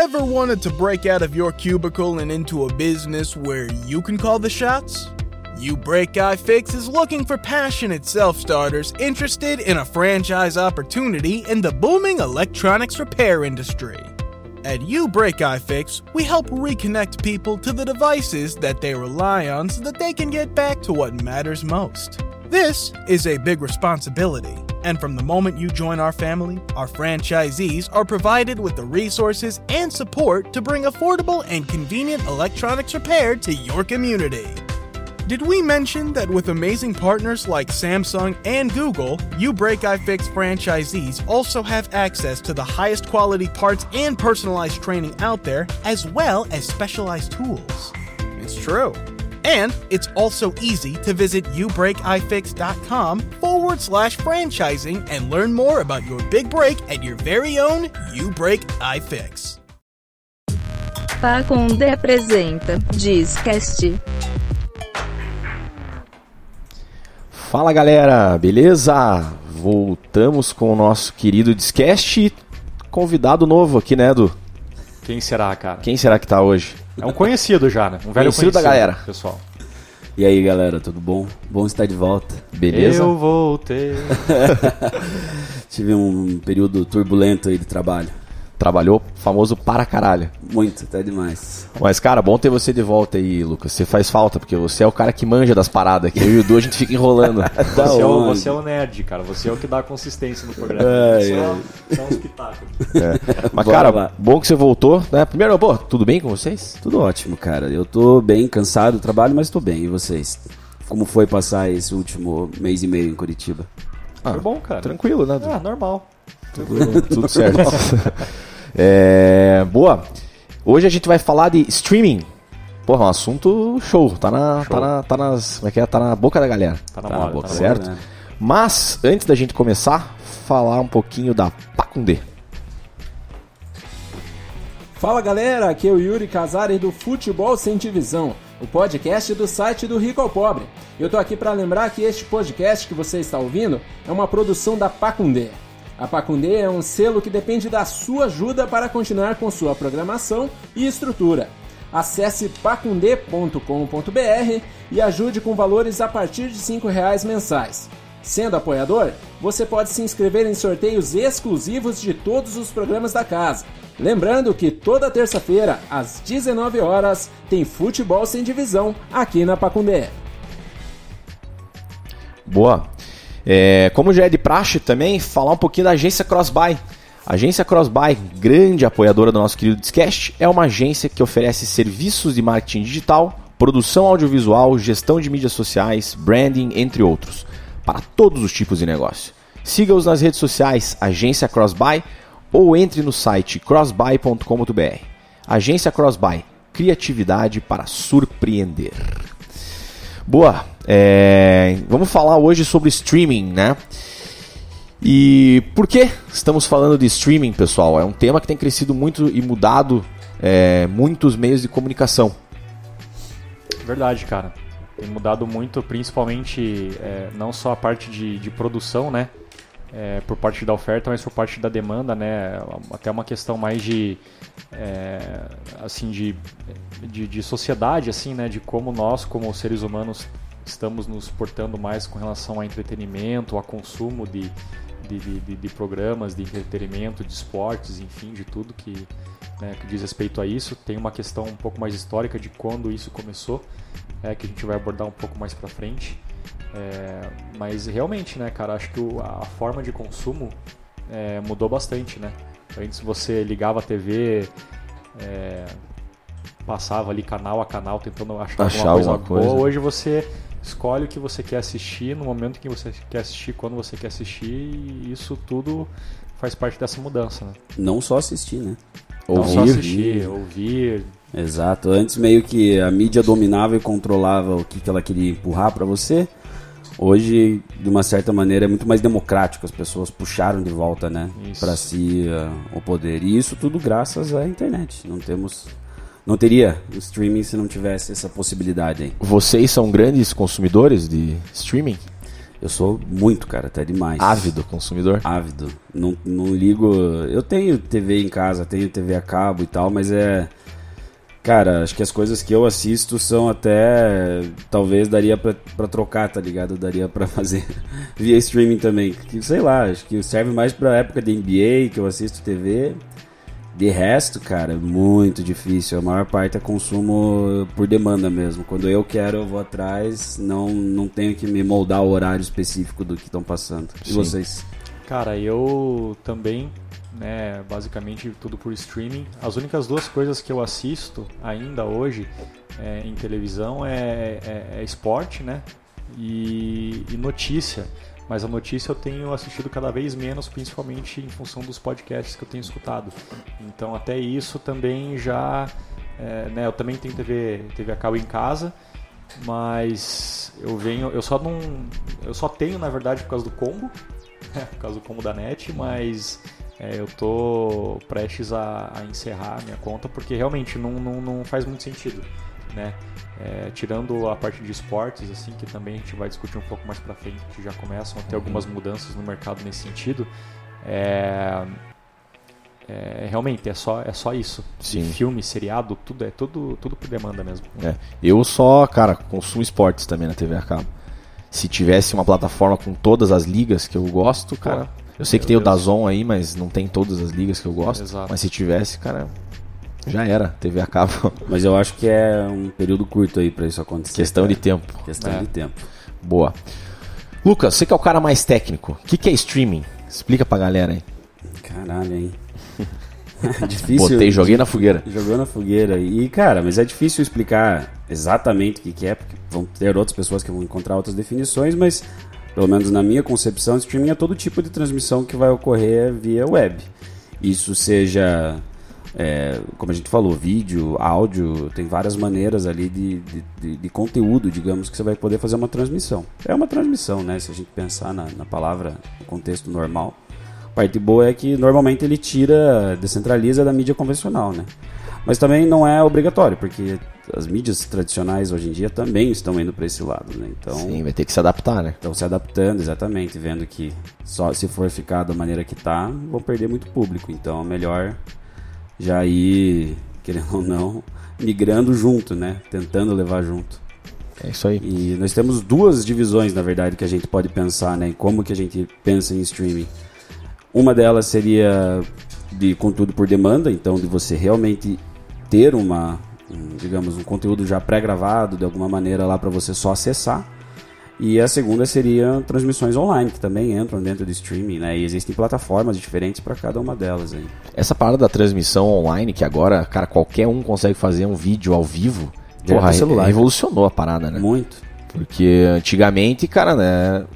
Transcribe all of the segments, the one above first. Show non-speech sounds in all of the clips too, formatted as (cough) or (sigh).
Ever wanted to break out of your cubicle and into a business where you can call the shots? You Break iFix is looking for passionate self starters interested in a franchise opportunity in the booming electronics repair industry. At You Break iFix, we help reconnect people to the devices that they rely on so that they can get back to what matters most. This is a big responsibility, and from the moment you join our family, our franchisees are provided with the resources and support to bring affordable and convenient electronics repair to your community. Did we mention that with amazing partners like Samsung and Google, You Break iFix franchisees also have access to the highest quality parts and personalized training out there, as well as specialized tools? It's true. And it's also easy to visit youbreakifix.com forward slash franchising and learn more about your big break at your very own You Break iFix. Pacunde apresenta Discast. Fala galera, beleza? Voltamos com o nosso querido Discast. Convidado novo aqui, né, Edu? Quem será, cara? Quem será que tá hoje? É um conhecido já, né? Um velho Conhecido da galera. Pessoal. E aí, galera, tudo bom? Bom estar de volta. Beleza? Eu voltei. (laughs) Tive um período turbulento aí de trabalho. Trabalhou famoso para caralho. Muito, até demais. Mas, cara, bom ter você de volta aí, Lucas. Você faz falta, porque você é o cara que manja das paradas aqui. Eu e o Edu, a gente fica enrolando. (laughs) Você é, o, você é o nerd, cara. Você é o que dá consistência no programa. Ai, Você é, você é um espetáculo. Mas, Bora cara, lá. bom que você voltou, né? Primeiro, pô, tudo bem com vocês? Tudo ótimo, cara. Eu tô bem cansado do trabalho, mas tô bem. E vocês? Como foi passar esse último mês e meio em Curitiba? Ah, Foi bom, cara. Tranquilo, né? Ah, normal. Tudo certo. (laughs) É, boa. Hoje a gente vai falar de streaming. Porra, um assunto show. Tá na, Show. Tá na, tá nas, como é que é? Tá na boca da galera. Tá na Tá, moda. boa, tá certo? né? Mas, antes da gente começar, falar um pouquinho da Pacundê. Fala galera, aqui é o Yuri Casares do Futebol Sem Divisão, o podcast do site do Rico ao Pobre. Eu tô aqui para lembrar que este podcast que você está ouvindo é uma produção da Pacundê. A Pacundê é um selo que depende da sua ajuda para continuar com sua programação e estrutura. Acesse pacundê.com.br e ajude com valores a partir de 5 reais mensais. Sendo apoiador, você pode se inscrever em sorteios exclusivos de todos os programas da casa. Lembrando que toda terça-feira, às 19 horas, tem futebol sem divisão aqui na Pacundé. Boa. É, como já é de praxe também, falar um pouquinho da agência Crossbuy. A agência Crossbuy, grande apoiadora do nosso querido Discast, é uma agência que oferece serviços de marketing digital, produção audiovisual, gestão de mídias sociais, branding, entre outros, para todos os tipos de negócio. Siga-os nas redes sociais Agência Crossbuy ou entre no site crossbuy.com.br. Agência Crossbuy, criatividade para surpreender. Boa. É, vamos falar hoje sobre streaming, né? E por que estamos falando de streaming, pessoal? É um tema que tem crescido muito e mudado é, muitos meios de comunicação. Verdade, cara. Tem mudado muito, principalmente é, não só a parte de, de produção, né? É, por parte da oferta, mas por parte da demanda, né? Até uma questão mais de, é, assim, de, de, de sociedade, assim, né? De como nós, como seres humanos, estamos nos portando mais com relação a entretenimento, a consumo de, de, de, de- programas de entretenimento, de esportes, enfim, de tudo que, né, que diz respeito a isso. Tem uma questão um pouco mais histórica de quando isso começou, é, que a gente vai abordar um pouco mais pra frente. É, mas realmente, né, cara, acho que o- a forma de consumo é, mudou bastante, né? Antes você ligava a TV, é, passava ali canal a canal tentando achar, Achar alguma coisa alguma coisa. boa. Hoje você escolhe o que você quer assistir no momento que você quer assistir, quando você quer assistir, e isso tudo faz parte dessa mudança, né? Não só assistir, né? Não só Ouvir. assistir, ouvir, Exato. Antes meio que a mídia dominava e controlava o que, que ela queria empurrar pra você. Hoje, de uma certa maneira, é muito mais democrático. As pessoas puxaram de volta, né, para si uh, o poder. E isso tudo graças à internet. Não temos, não teria o streaming se não tivesse essa possibilidade aí. Vocês são grandes consumidores de streaming? Eu sou muito, cara, até demais. Ávido consumidor? Ávido. Não, não ligo. Eu tenho TV em casa, tenho TV a cabo e tal, mas é. Cara, acho que as coisas que eu assisto são até. Talvez daria pra, pra trocar, tá ligado? Daria pra fazer (laughs) via streaming também. Que, sei lá, acho que serve mais pra época de NBA, que eu assisto TV. De resto, cara, é muito difícil. A maior parte é consumo por demanda mesmo. Quando eu quero, eu vou atrás. Não, não tenho que me moldar o horário específico do que estão passando. E Sim. vocês? Cara, eu também, né, basicamente tudo por streaming. As únicas duas coisas que eu assisto ainda hoje é, em televisão é, é, é esporte, né, e, e notícia. Mas a notícia eu tenho assistido cada vez menos, principalmente em função dos podcasts que eu tenho escutado. Então até isso também já, é, né, eu também tenho TV, TV a cabo em casa, mas eu venho, eu só não, eu só tenho na verdade por causa do combo, (laughs) por causa do combo da net, mas é, eu tô prestes a, a encerrar a minha conta porque realmente não, não, não faz muito sentido, né? É, tirando a parte de esportes, assim, que também a gente vai discutir um pouco mais pra frente, que já começam a ter algumas mudanças no mercado nesse sentido. É, é, realmente é só, é só isso. Sim. Filme, seriado, tudo é tudo, tudo por demanda mesmo. É. Eu só, cara, consumo esportes também na TV a cabo. Se tivesse uma plataforma com todas as ligas que eu gosto, cara. eu sei que tem meu o Deus. Dazon aí, mas não tem todas as ligas que eu gosto. Exato. Mas se tivesse, cara, já era. TV a cabo. Mas eu acho que é um período curto aí pra isso acontecer. Questão de tempo. Questão É. de tempo. Boa. Lucas, você que é o cara mais técnico. O que, que é streaming? Explica pra galera aí. Caralho, hein? (laughs) difícil. Botei, joguei na fogueira. Jogou na fogueira. E, cara, mas é difícil explicar exatamente o que, que é, porque vão ter outras pessoas que vão encontrar outras definições, mas, pelo menos na minha concepção, streaming é todo tipo de transmissão que vai ocorrer via web. Isso seja, é, como a gente falou, vídeo, áudio, tem várias maneiras ali de, de, de- de conteúdo, digamos, que você vai poder fazer uma transmissão. É uma transmissão, né? Se a gente pensar na, na palavra, no contexto normal. A parte boa é que normalmente ele tira, descentraliza da mídia convencional, né? Mas também não é obrigatório, porque as mídias tradicionais hoje em dia também estão indo para esse lado, né? Então, Sim, vai ter que se adaptar, né? estão se adaptando exatamente, vendo que só se for ficar da maneira que tá, vão perder muito público. Então é melhor já ir, querendo ou não, migrando junto, né? Tentando levar junto. É isso aí. E nós temos duas divisões, na verdade, que a gente pode pensar, né? Em como que a gente pensa em streaming. Uma delas seria de conteúdo por demanda, então de você realmente ter uma, um, digamos, um conteúdo já pré-gravado de alguma maneira lá para você só acessar. E a segunda seria transmissões online, que também entram dentro do streaming, né? E existem plataformas diferentes para cada uma delas aí. Essa parada da transmissão online, que agora, cara, qualquer um consegue fazer um vídeo ao vivo, Direto porra, celular. revolucionou a parada, né? Muito. Porque antigamente, cara, né,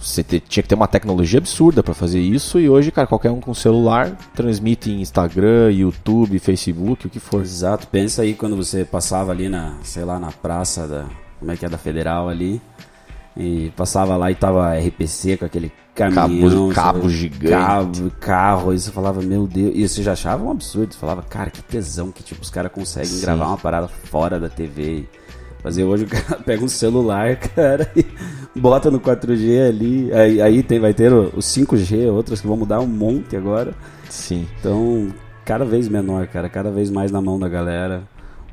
você tinha que ter uma tecnologia absurda pra fazer isso e hoje, cara, qualquer um com celular transmite em Instagram, YouTube, Facebook, o que for. Exato. Pensa aí quando você passava ali na, sei lá, na praça da, como é que é, da Federal ali, e passava lá e tava RPC com aquele caminhão, Cabo- cabo gigante. cabo, carro, aí você falava, meu Deus, e você já achava um absurdo, você falava, cara, que tesão que tipo os caras conseguem Sim. gravar uma parada fora da TV. e Fazer hoje o cara (laughs) pega um celular, (laughs) cara, e bota no 4G ali. Aí, aí tem, vai ter o, o 5G, outras que vão mudar um monte agora. Sim. Então, cada vez menor, cara, cada vez mais na mão da galera.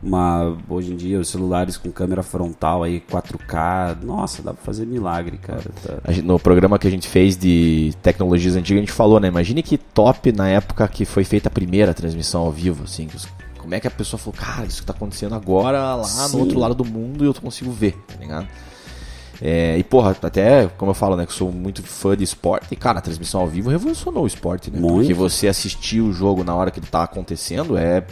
Uma, hoje em dia, os celulares com câmera frontal aí, 4K, nossa, dá pra fazer milagre, cara. tá. Gente- no programa que a gente fez de tecnologias antigas, a gente falou, né? Imagine que top na época que foi feita a primeira transmissão ao vivo, assim. Como é que a pessoa falou, cara, isso que tá acontecendo agora lá Sim. no outro lado do mundo e eu consigo ver, tá ligado? É, e porra, até como eu falo, né, que eu sou muito fã de esporte, e cara, a transmissão ao vivo revolucionou o esporte, né? Muito. Porque você assistir o jogo na hora que ele tá acontecendo é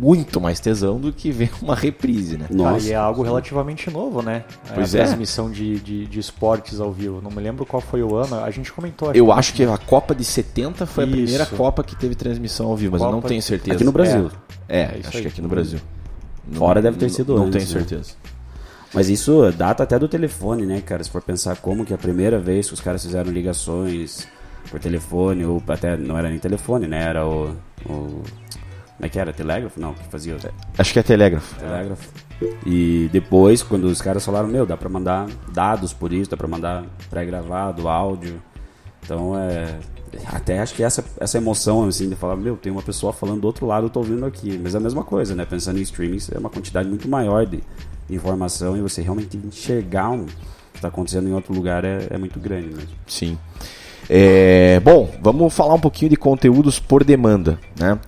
muito mais tesão do que ver uma reprise, né? Nossa, e é algo relativamente novo, né? Pois a é. transmissão de, de, de esportes ao vivo. Não me lembro qual foi o ano. A gente comentou. Eu acho que a Copa de 70 foi a Isso. primeira Copa que teve transmissão ao vivo, mas eu não Copa- tenho certeza. aqui no Brasil. É, É isso acho aí. que aqui no Brasil. Fora deve ter sido Não antes, tenho né? certeza. Mas isso data até do telefone, né, cara? Se for pensar como que a primeira vez que os caras fizeram ligações por telefone, ou até não era nem telefone, né? Era o. o Como é que era? Telégrafo? Não, que fazia Acho que é telégrafo. telégrafo. E depois, quando os caras falaram, meu, dá pra mandar dados por isso, dá pra mandar pré-gravado, áudio. Então é. Até acho que essa, essa emoção, assim, de falar, meu, tem uma pessoa falando do outro lado, eu tô ouvindo aqui. Mas é a mesma coisa, né? Pensando em streaming, é uma quantidade muito maior de informação e você realmente enxergar um que tá acontecendo em outro lugar é, é muito grande mesmo. Sim. É, bom, vamos falar um pouquinho de conteúdos por demanda, né?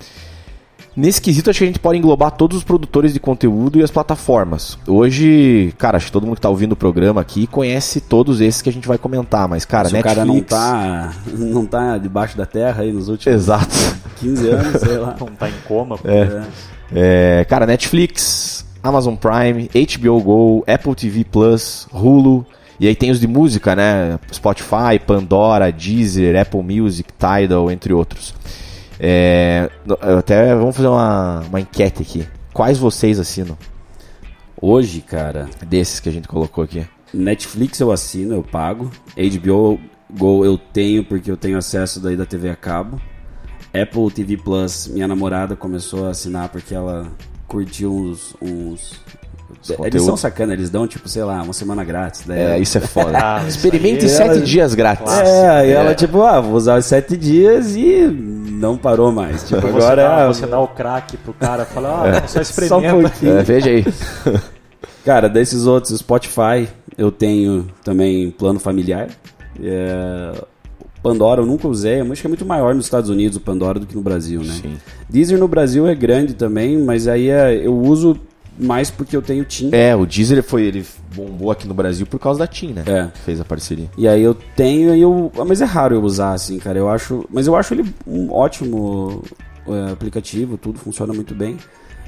Nesse quesito, acho que a gente pode englobar todos os produtores de conteúdo e as plataformas. Hoje, cara, acho que todo mundo que tá ouvindo o programa aqui conhece todos esses que a gente vai comentar, mas, cara, Se Netflix... o cara não tá, não tá debaixo da terra aí nos últimos Exato. 15 anos, sei lá. (laughs) Não tá em coma. pô. É. É, cara, Netflix, Amazon Prime, HBO Go, Apple TV Plus, Hulu. E aí tem os de música, né? Spotify, Pandora, Deezer, Apple Music, Tidal, entre outros. É, até vamos fazer uma, uma enquete aqui. Quais vocês assinam Hoje, cara, desses que a gente colocou aqui? Netflix eu assino, eu pago. HBO Go eu tenho porque eu tenho acesso daí da TV a cabo. Apple TV Plus, minha namorada começou a assinar porque ela curtiu uns. uns... Eles são sacana, eles dão tipo, sei lá, uma semana grátis. Daí É, isso é (laughs) foda. Ah, Experimente é- sete dias grátis. É, e ela É. tipo, ah, vou usar os sete dias e não parou mais. Tipo, Você, agora dá, é- você dá o crack pro cara, fala, ah, só só um experimenta. pouquinho. É, veja aí. (laughs) Cara, desses outros, Spotify, eu tenho também plano familiar. É, Pandora eu nunca usei, acho que é muito maior nos Estados Unidos o Pandora do que no Brasil, né? Sim. Deezer no Brasil é grande também, mas aí é- eu uso mais porque eu tenho TIM. É, o Deezer foi, ele bombou aqui no Brasil por causa da TIM, né? É. Fez a parceria. E aí eu tenho, e eu, mas é raro eu usar assim, cara. Eu acho, mas eu acho ele um ótimo é, aplicativo, tudo funciona muito bem.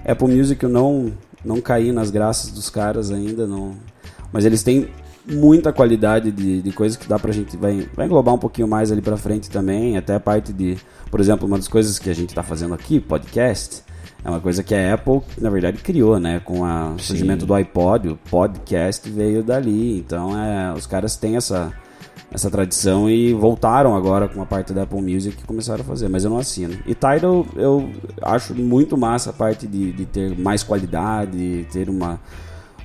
Apple Music eu não não caí nas graças dos caras ainda, não. Mas eles têm muita qualidade de, de coisa que dá pra gente vai, vai englobar um pouquinho mais ali pra frente também, até a parte de, por exemplo, uma das coisas que a gente tá fazendo aqui, podcast, é uma coisa que a Apple, na verdade, criou, né? Com a- o surgimento do iPod, o podcast veio dali. Então, é, os caras têm essa, essa tradição e voltaram agora com a parte da Apple Music e começaram a fazer, mas eu não assino. E Tidal, eu acho muito massa a parte de, de ter mais qualidade, ter uma,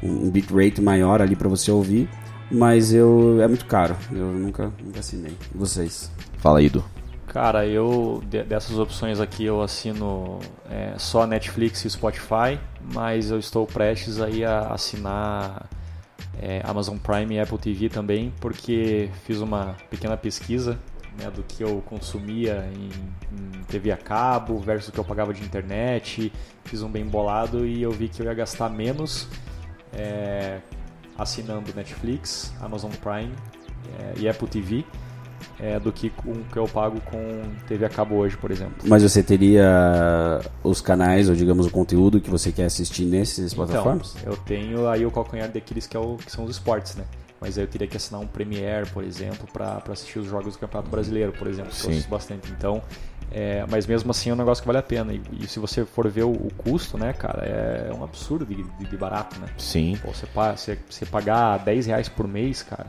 um bitrate maior ali pra você ouvir, mas eu é muito caro. Eu nunca, nunca assinei. E vocês? Fala aí, Du. Cara, eu de- dessas opções aqui eu assino é, só Netflix e Spotify, mas eu estou prestes aí a assinar é, Amazon Prime e Apple TV também, porque fiz uma pequena pesquisa né, do que eu consumia em, em TV a cabo versus o que eu pagava de internet, fiz um bem bolado e eu vi que eu ia gastar menos é, assinando Netflix, Amazon Prime é, e Apple TV é, do que o que eu pago com TV a cabo hoje, por exemplo. Mas você teria os canais, ou digamos, o conteúdo que você quer assistir nesses plataformas? Então, eu tenho aí o calcanhar daqueles que, é o, que são os esportes, né? Mas aí eu teria que assinar um Premiere, por exemplo, para assistir os jogos do Campeonato Brasileiro, por exemplo, que eu Sim. assisto bastante. Então, é, mas mesmo assim é um negócio que vale a pena. E, e se você for ver o, o custo, né, cara, é um absurdo de, de- de barato, né? Sim. Pô, você, você, você pagar 10 reais por mês, cara.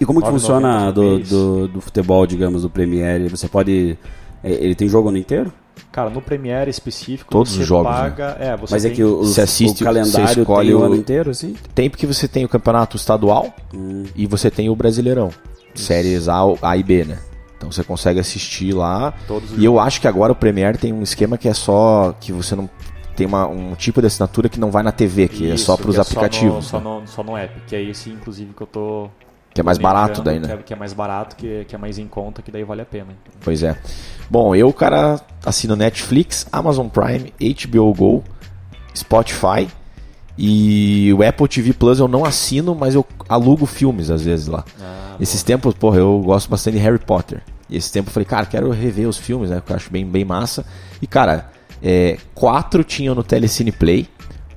E como que 9,90 funciona do, do, do futebol, digamos, do Premiere? Você pode. é, Ele tem jogo ano inteiro? Cara, no Premiere específico, Todos você os jogos, paga. É, você Mas é que o, Você assiste, o você calendário escolhe tem o o- ano inteiro, assim? Tem porque você tem o campeonato estadual Hum. e você tem o Brasileirão. Séries A, A e B, né? Então você consegue assistir lá. Todos os E eu acho que agora o Premiere tem um esquema que é só que você não tem uma, um tipo de assinatura que não vai na TV, que é Isso, só para os que é aplicativos, Só né? no, só, no, só no app, que é esse, inclusive, que eu tô. que é mais barato daí, Que né? é, que é mais barato, que, que é mais em conta, que daí vale a pena. Pois é. Bom, eu, cara, assino Netflix, Amazon Prime, HBO Go, Spotify e o Apple TV Plus eu não assino, mas eu alugo filmes às vezes lá. Ah, Esses tempos, porra, eu gosto bastante de Harry Potter. E esse tempo eu falei, cara, quero rever os filmes, né? Que eu acho bem, bem massa. E, cara, é, quatro tinham no Telecine Play,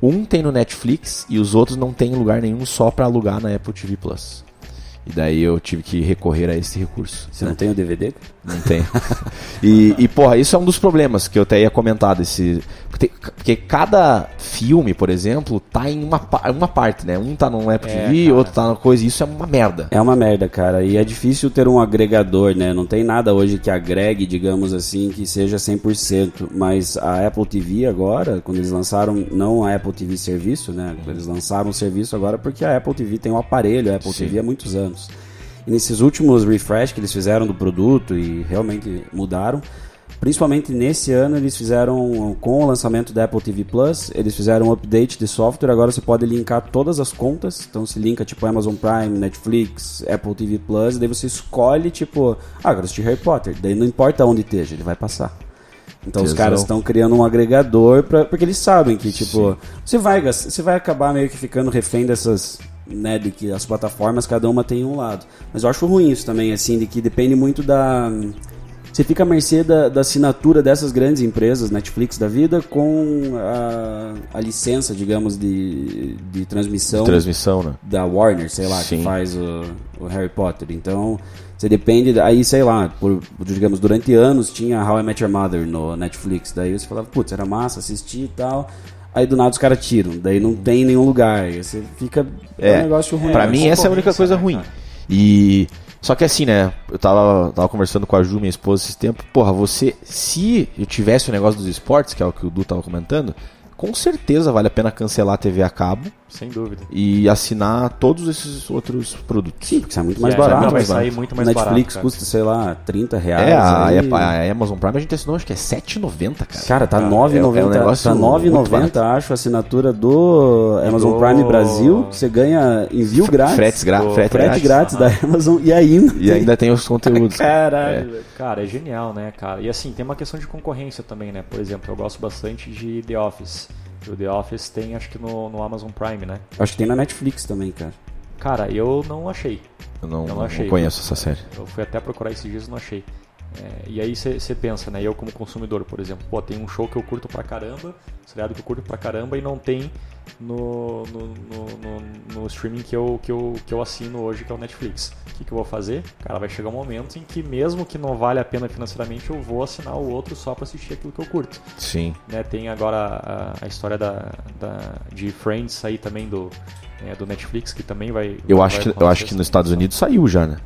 um tem no Netflix e os outros não tem em lugar nenhum só pra alugar na Apple TV Plus. E daí eu tive que recorrer a esse recurso. Você não tem o DVD? Não tem. (laughs) e, e, porra, isso é um dos problemas que eu até ia comentar desse. Porque, porque cada filme, por exemplo, tá em uma, uma parte, né? Um tá no Apple É, TV, cara. outro tá na coisa, e isso é uma merda. É uma merda, cara. E é difícil ter um agregador, né? Não tem nada hoje que agregue, digamos assim, que seja 100%. Mas a Apple TV agora, quando eles lançaram, não a Apple TV serviço, né? Eles lançaram o serviço agora porque a Apple TV tem um aparelho, a Apple Sim. TV há muitos anos. E nesses últimos refresh que eles fizeram do produto e realmente mudaram, Principalmente nesse ano eles fizeram, com o lançamento da Apple TV Plus, eles fizeram um update de software, agora você pode linkar todas as contas, então se linka tipo Amazon Prime, Netflix, Apple TV Plus, e daí você escolhe tipo, ah, agora assisti Harry Potter, daí não importa onde esteja, ele vai passar. Então os caras estão criando um agregador pra, porque eles sabem que tipo, você vai, você vai acabar meio que ficando refém dessas né, de que as plataformas cada uma tem um lado. Mas eu acho ruim isso também, assim, de que depende muito da. Você fica à mercê da, da assinatura dessas grandes empresas, Netflix da vida, com a, a licença, digamos, de, de transmissão Transmissão, né? da Warner, sei lá, Sim. que faz o, o Harry Potter. Então, você depende. Aí, sei lá, por, digamos, durante anos tinha How I Met Your Mother no Netflix. Daí você falava, putz, era massa assistir e tal. Aí do nada os caras tiram, daí não tem nenhum lugar. Aí você fica. É, É, um negócio ruim. Pra mim, essa é a única coisa né, ruim. E. Só que assim, né? Eu tava, tava conversando com a Ju, minha esposa, esse tempo. Porra, você. Se eu tivesse o negócio dos esportes, que é o que o Du tava comentando, com certeza vale a pena cancelar a TV a cabo Sem dúvida. e assinar todos esses outros produtos. Sim, porque sai muito mais É, barato. vai mais sair barato. muito mais Netflix barato, cara. custa, sei lá, 30 reais. É, a, aí- a- Amazon Prime a gente assinou, acho que é 7,90, cara. Cara, tá é- é um 9,90, negócio tá muito 9,90 barato. acho a assinatura do Amazon do- Prime Brasil. Você ganha envio grátis. Fretes gra frete frete grátis. grátis da Amazon e ainda. E ainda tem os conteúdos. (laughs) Caralho, velho. Cara, é genial, né, cara? E assim, tem uma questão de concorrência também, né? Por exemplo, eu gosto bastante de The Office. O The Office tem, acho que no, no Amazon Prime, né? Acho que tem na Netflix também, cara. Cara, eu não achei. Eu não, Eu não não achei. conheço essa série. Eu fui até procurar esses dias e não achei. É, e aí você pensa, né? Eu como consumidor, por exemplo, pô, tem um show que eu curto pra caramba, seriado que eu curto pra caramba e não tem no, no, no, no- streaming que eu, que, eu, que eu assino hoje, que é o Netflix. O que, que eu vou fazer? Cara, vai chegar um momento em que mesmo que não vale a pena financeiramente, eu vou assinar o outro só pra assistir aquilo que eu curto. Sim. né? Tem agora a, a história da, da, de Friends aí também do, é, do Netflix, que também vai. Eu vai acho que, eu acho que nos Estados. Unidos saiu já, né?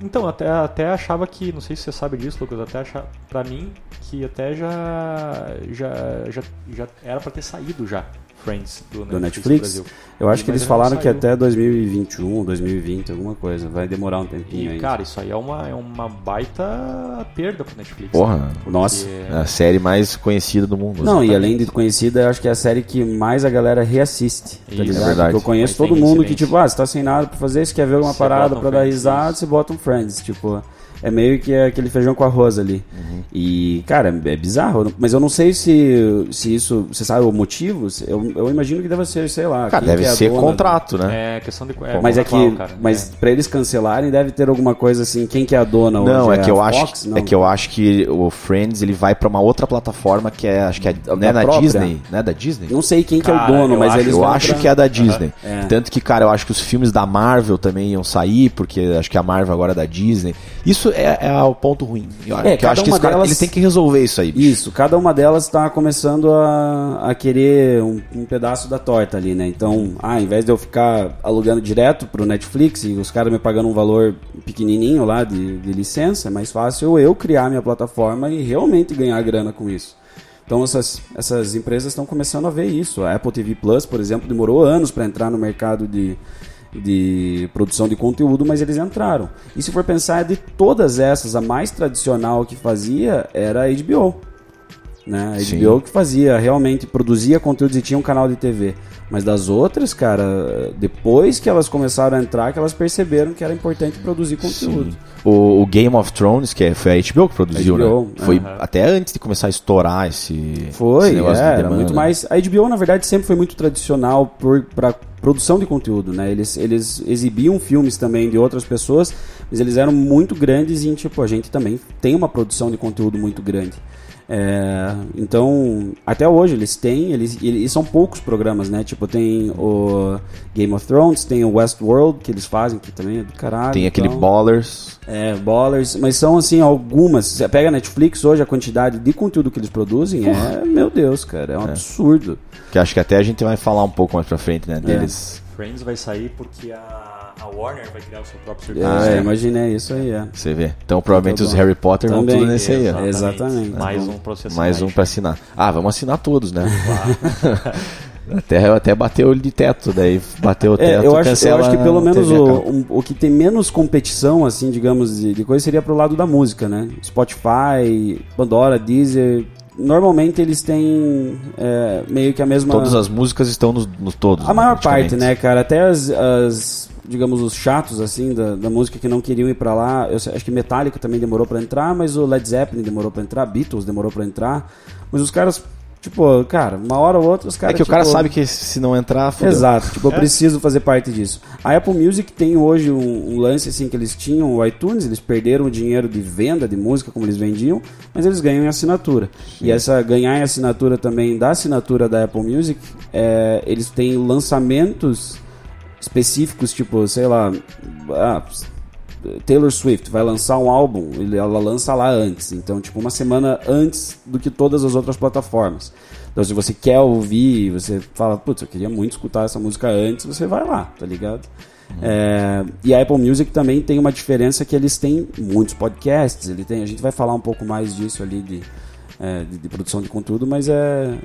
Então, até, até achava que, não sei se você sabe disso, Lucas, até achava, pra mim, que até já, já, já, já era pra ter saído já, Friends, do, Do Netflix. Eu acho E- que mas eles falaram que até 2021, 2020, alguma coisa. Vai demorar um tempinho E, cara, isso aí é uma, é uma baita perda pro Netflix. Porra. né? Porque- Nossa. É a série mais conhecida do mundo. Não, e Exatamente. além de conhecida, eu acho que é a série que mais a galera reassiste. Tá Isso, é verdade. Porque eu conheço Mas todo mundo que, tipo, ah, você tá sem nada pra fazer, você quer ver uma Você parada um pra dar Friends, risada, isso. você bota um Friends, tipo. É meio que aquele feijão com arroz ali. Uhum. E, cara, é bizarro. Mas eu não sei se, se isso. Você sabe o motivo? Eu, eu imagino que deve ser, sei lá. Cara, deve que é a ser dona- contrato, né? É questão de. É, Mas é que. cara, mas é. pra eles cancelarem, deve ter alguma coisa assim. Quem que é a dona Não, hoje? é que eu acho? Não. é que eu acho que o Friends ele vai pra uma outra plataforma que é acho que é né, na própria? Disney, né, da Disney. Não sei quem que é o Cara, dono, mas acho- eles eu acho pra- que é da Disney. É. Tanto que, cara, eu acho que os filmes da Marvel também iam sair, porque acho que a Marvel agora é da Disney. Isso é, é o ponto ruim. Eu, É, que eu acho que delas- eles têm que resolver isso aí. bicho. Isso, cada uma delas está começando a, a querer um, um pedaço da torta ali, né? Então, ah, ao invés de eu ficar alugando direto pro Netflix e os caras me pagando um valor pequenininho lá de, de licença, é mais fácil eu criar minha plataforma e realmente ganhar grana com isso. Então essas, essas empresas estão começando a ver isso. A Apple TV Plus, por exemplo, demorou anos para entrar no mercado de, de produção de conteúdo, mas eles entraram. E se for pensar, de todas essas, a mais tradicional que fazia era a HBO. Né? A Sim. HBO que fazia, realmente produzia conteúdos e tinha um canal de TV. Mas das outras, cara, depois que elas começaram a entrar, que elas perceberam que era importante produzir conteúdo. O, o Game of Thrones, que é- foi a HBO que produziu, HBO, né? Foi aham. até antes de começar a estourar esse, Foi, esse é, era muito mais. A HBO, na verdade, sempre foi muito tradicional por, pra produção de conteúdo, né? Eles, eles exibiam filmes também de outras pessoas, mas eles eram muito grandes em, tipo, a gente também tem uma produção de conteúdo muito grande. É, então, até hoje eles têm, eles, eles são poucos programas, né? Tipo, tem o Game of Thrones, tem o Westworld que eles fazem, que também é do caralho. Tem aquele então, Ballers. É, Ballers, mas são assim algumas. Você pega a Netflix hoje, a quantidade de conteúdo que eles produzem é, meu Deus, cara, é um absurdo. Que acho que até a gente vai falar um pouco mais pra frente, É. né? Deles. Friends vai sair porque a, a Warner vai criar o seu próprio serviço. Ah, é. é, imaginei isso aí, é. Você vê. Então provavelmente Tá os bom. Harry Potter vão Também, tudo nesse aí, ó. Exatamente. Mais Tá bom. um processo. Mais um pra assinar. Ah, vamos assinar todos, né? (laughs) até, até bater o olho de teto, daí bateu o É, teto, eu acho, eu acho que pelo menos o, um- o que tem menos competição, assim, digamos, de, de coisa seria pro lado da música, né? Spotify, Pandora, Deezer. Normalmente eles têm é, meio que a mesma. Todas as músicas estão nos, nos todos. A maior parte, né, cara? Até as, as, digamos, os chatos, assim, da, da música que não queriam ir pra lá. Eu sei- acho que Metallica também demorou pra entrar, mas o Led Zeppelin demorou pra entrar, Beatles demorou pra entrar. Mas os caras, tipo, cara, uma hora ou outra os É caras. que o cara tipo, sabe que se não entrar, fudeu. Exato, tipo, eu preciso fazer parte disso. A Apple Music tem hoje um, um lance assim que eles tinham o iTunes, eles perderam o dinheiro de venda de música como eles vendiam, mas eles ganham em assinatura. E essa ganhar em assinatura também da assinatura da Apple Music, é, eles têm lançamentos específicos, tipo, sei lá, ah, Taylor Swift vai lançar um álbum, ela lança lá antes, então tipo uma semana antes do que todas as outras plataformas. Então se você quer ouvir, você fala, putz, eu queria muito escutar essa música antes, você vai lá, tá ligado? É, e a Apple Music também tem uma diferença que eles têm muitos podcasts, ele tem, a gente vai falar um pouco mais disso ali de, é, de, de produção de conteúdo, mas é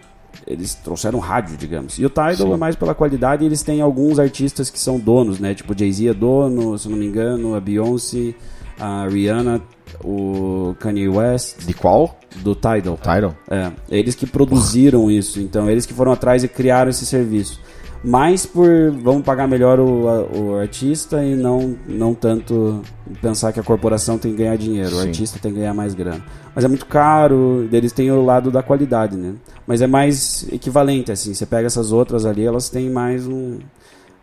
eles trouxeram rádio, digamos. E o Tidal Sim. é mais pela qualidade eles têm alguns artistas que são donos, né? Tipo, Jay-Z é dono, se não me engano, a Beyoncé, a Rihanna, o Kanye West, De qual? do Tidal. Tyron? É, eles que produziram isso, então eles que foram atrás e criaram esse serviço. Mais por vamos pagar melhor o, a- o artista e não, não tanto pensar que a corporação tem que ganhar dinheiro, o Sim. artista tem que ganhar mais grana. Mas é muito caro, eles têm o lado da qualidade, né? Mas é mais equivalente, assim, você pega essas outras ali, elas têm mais um,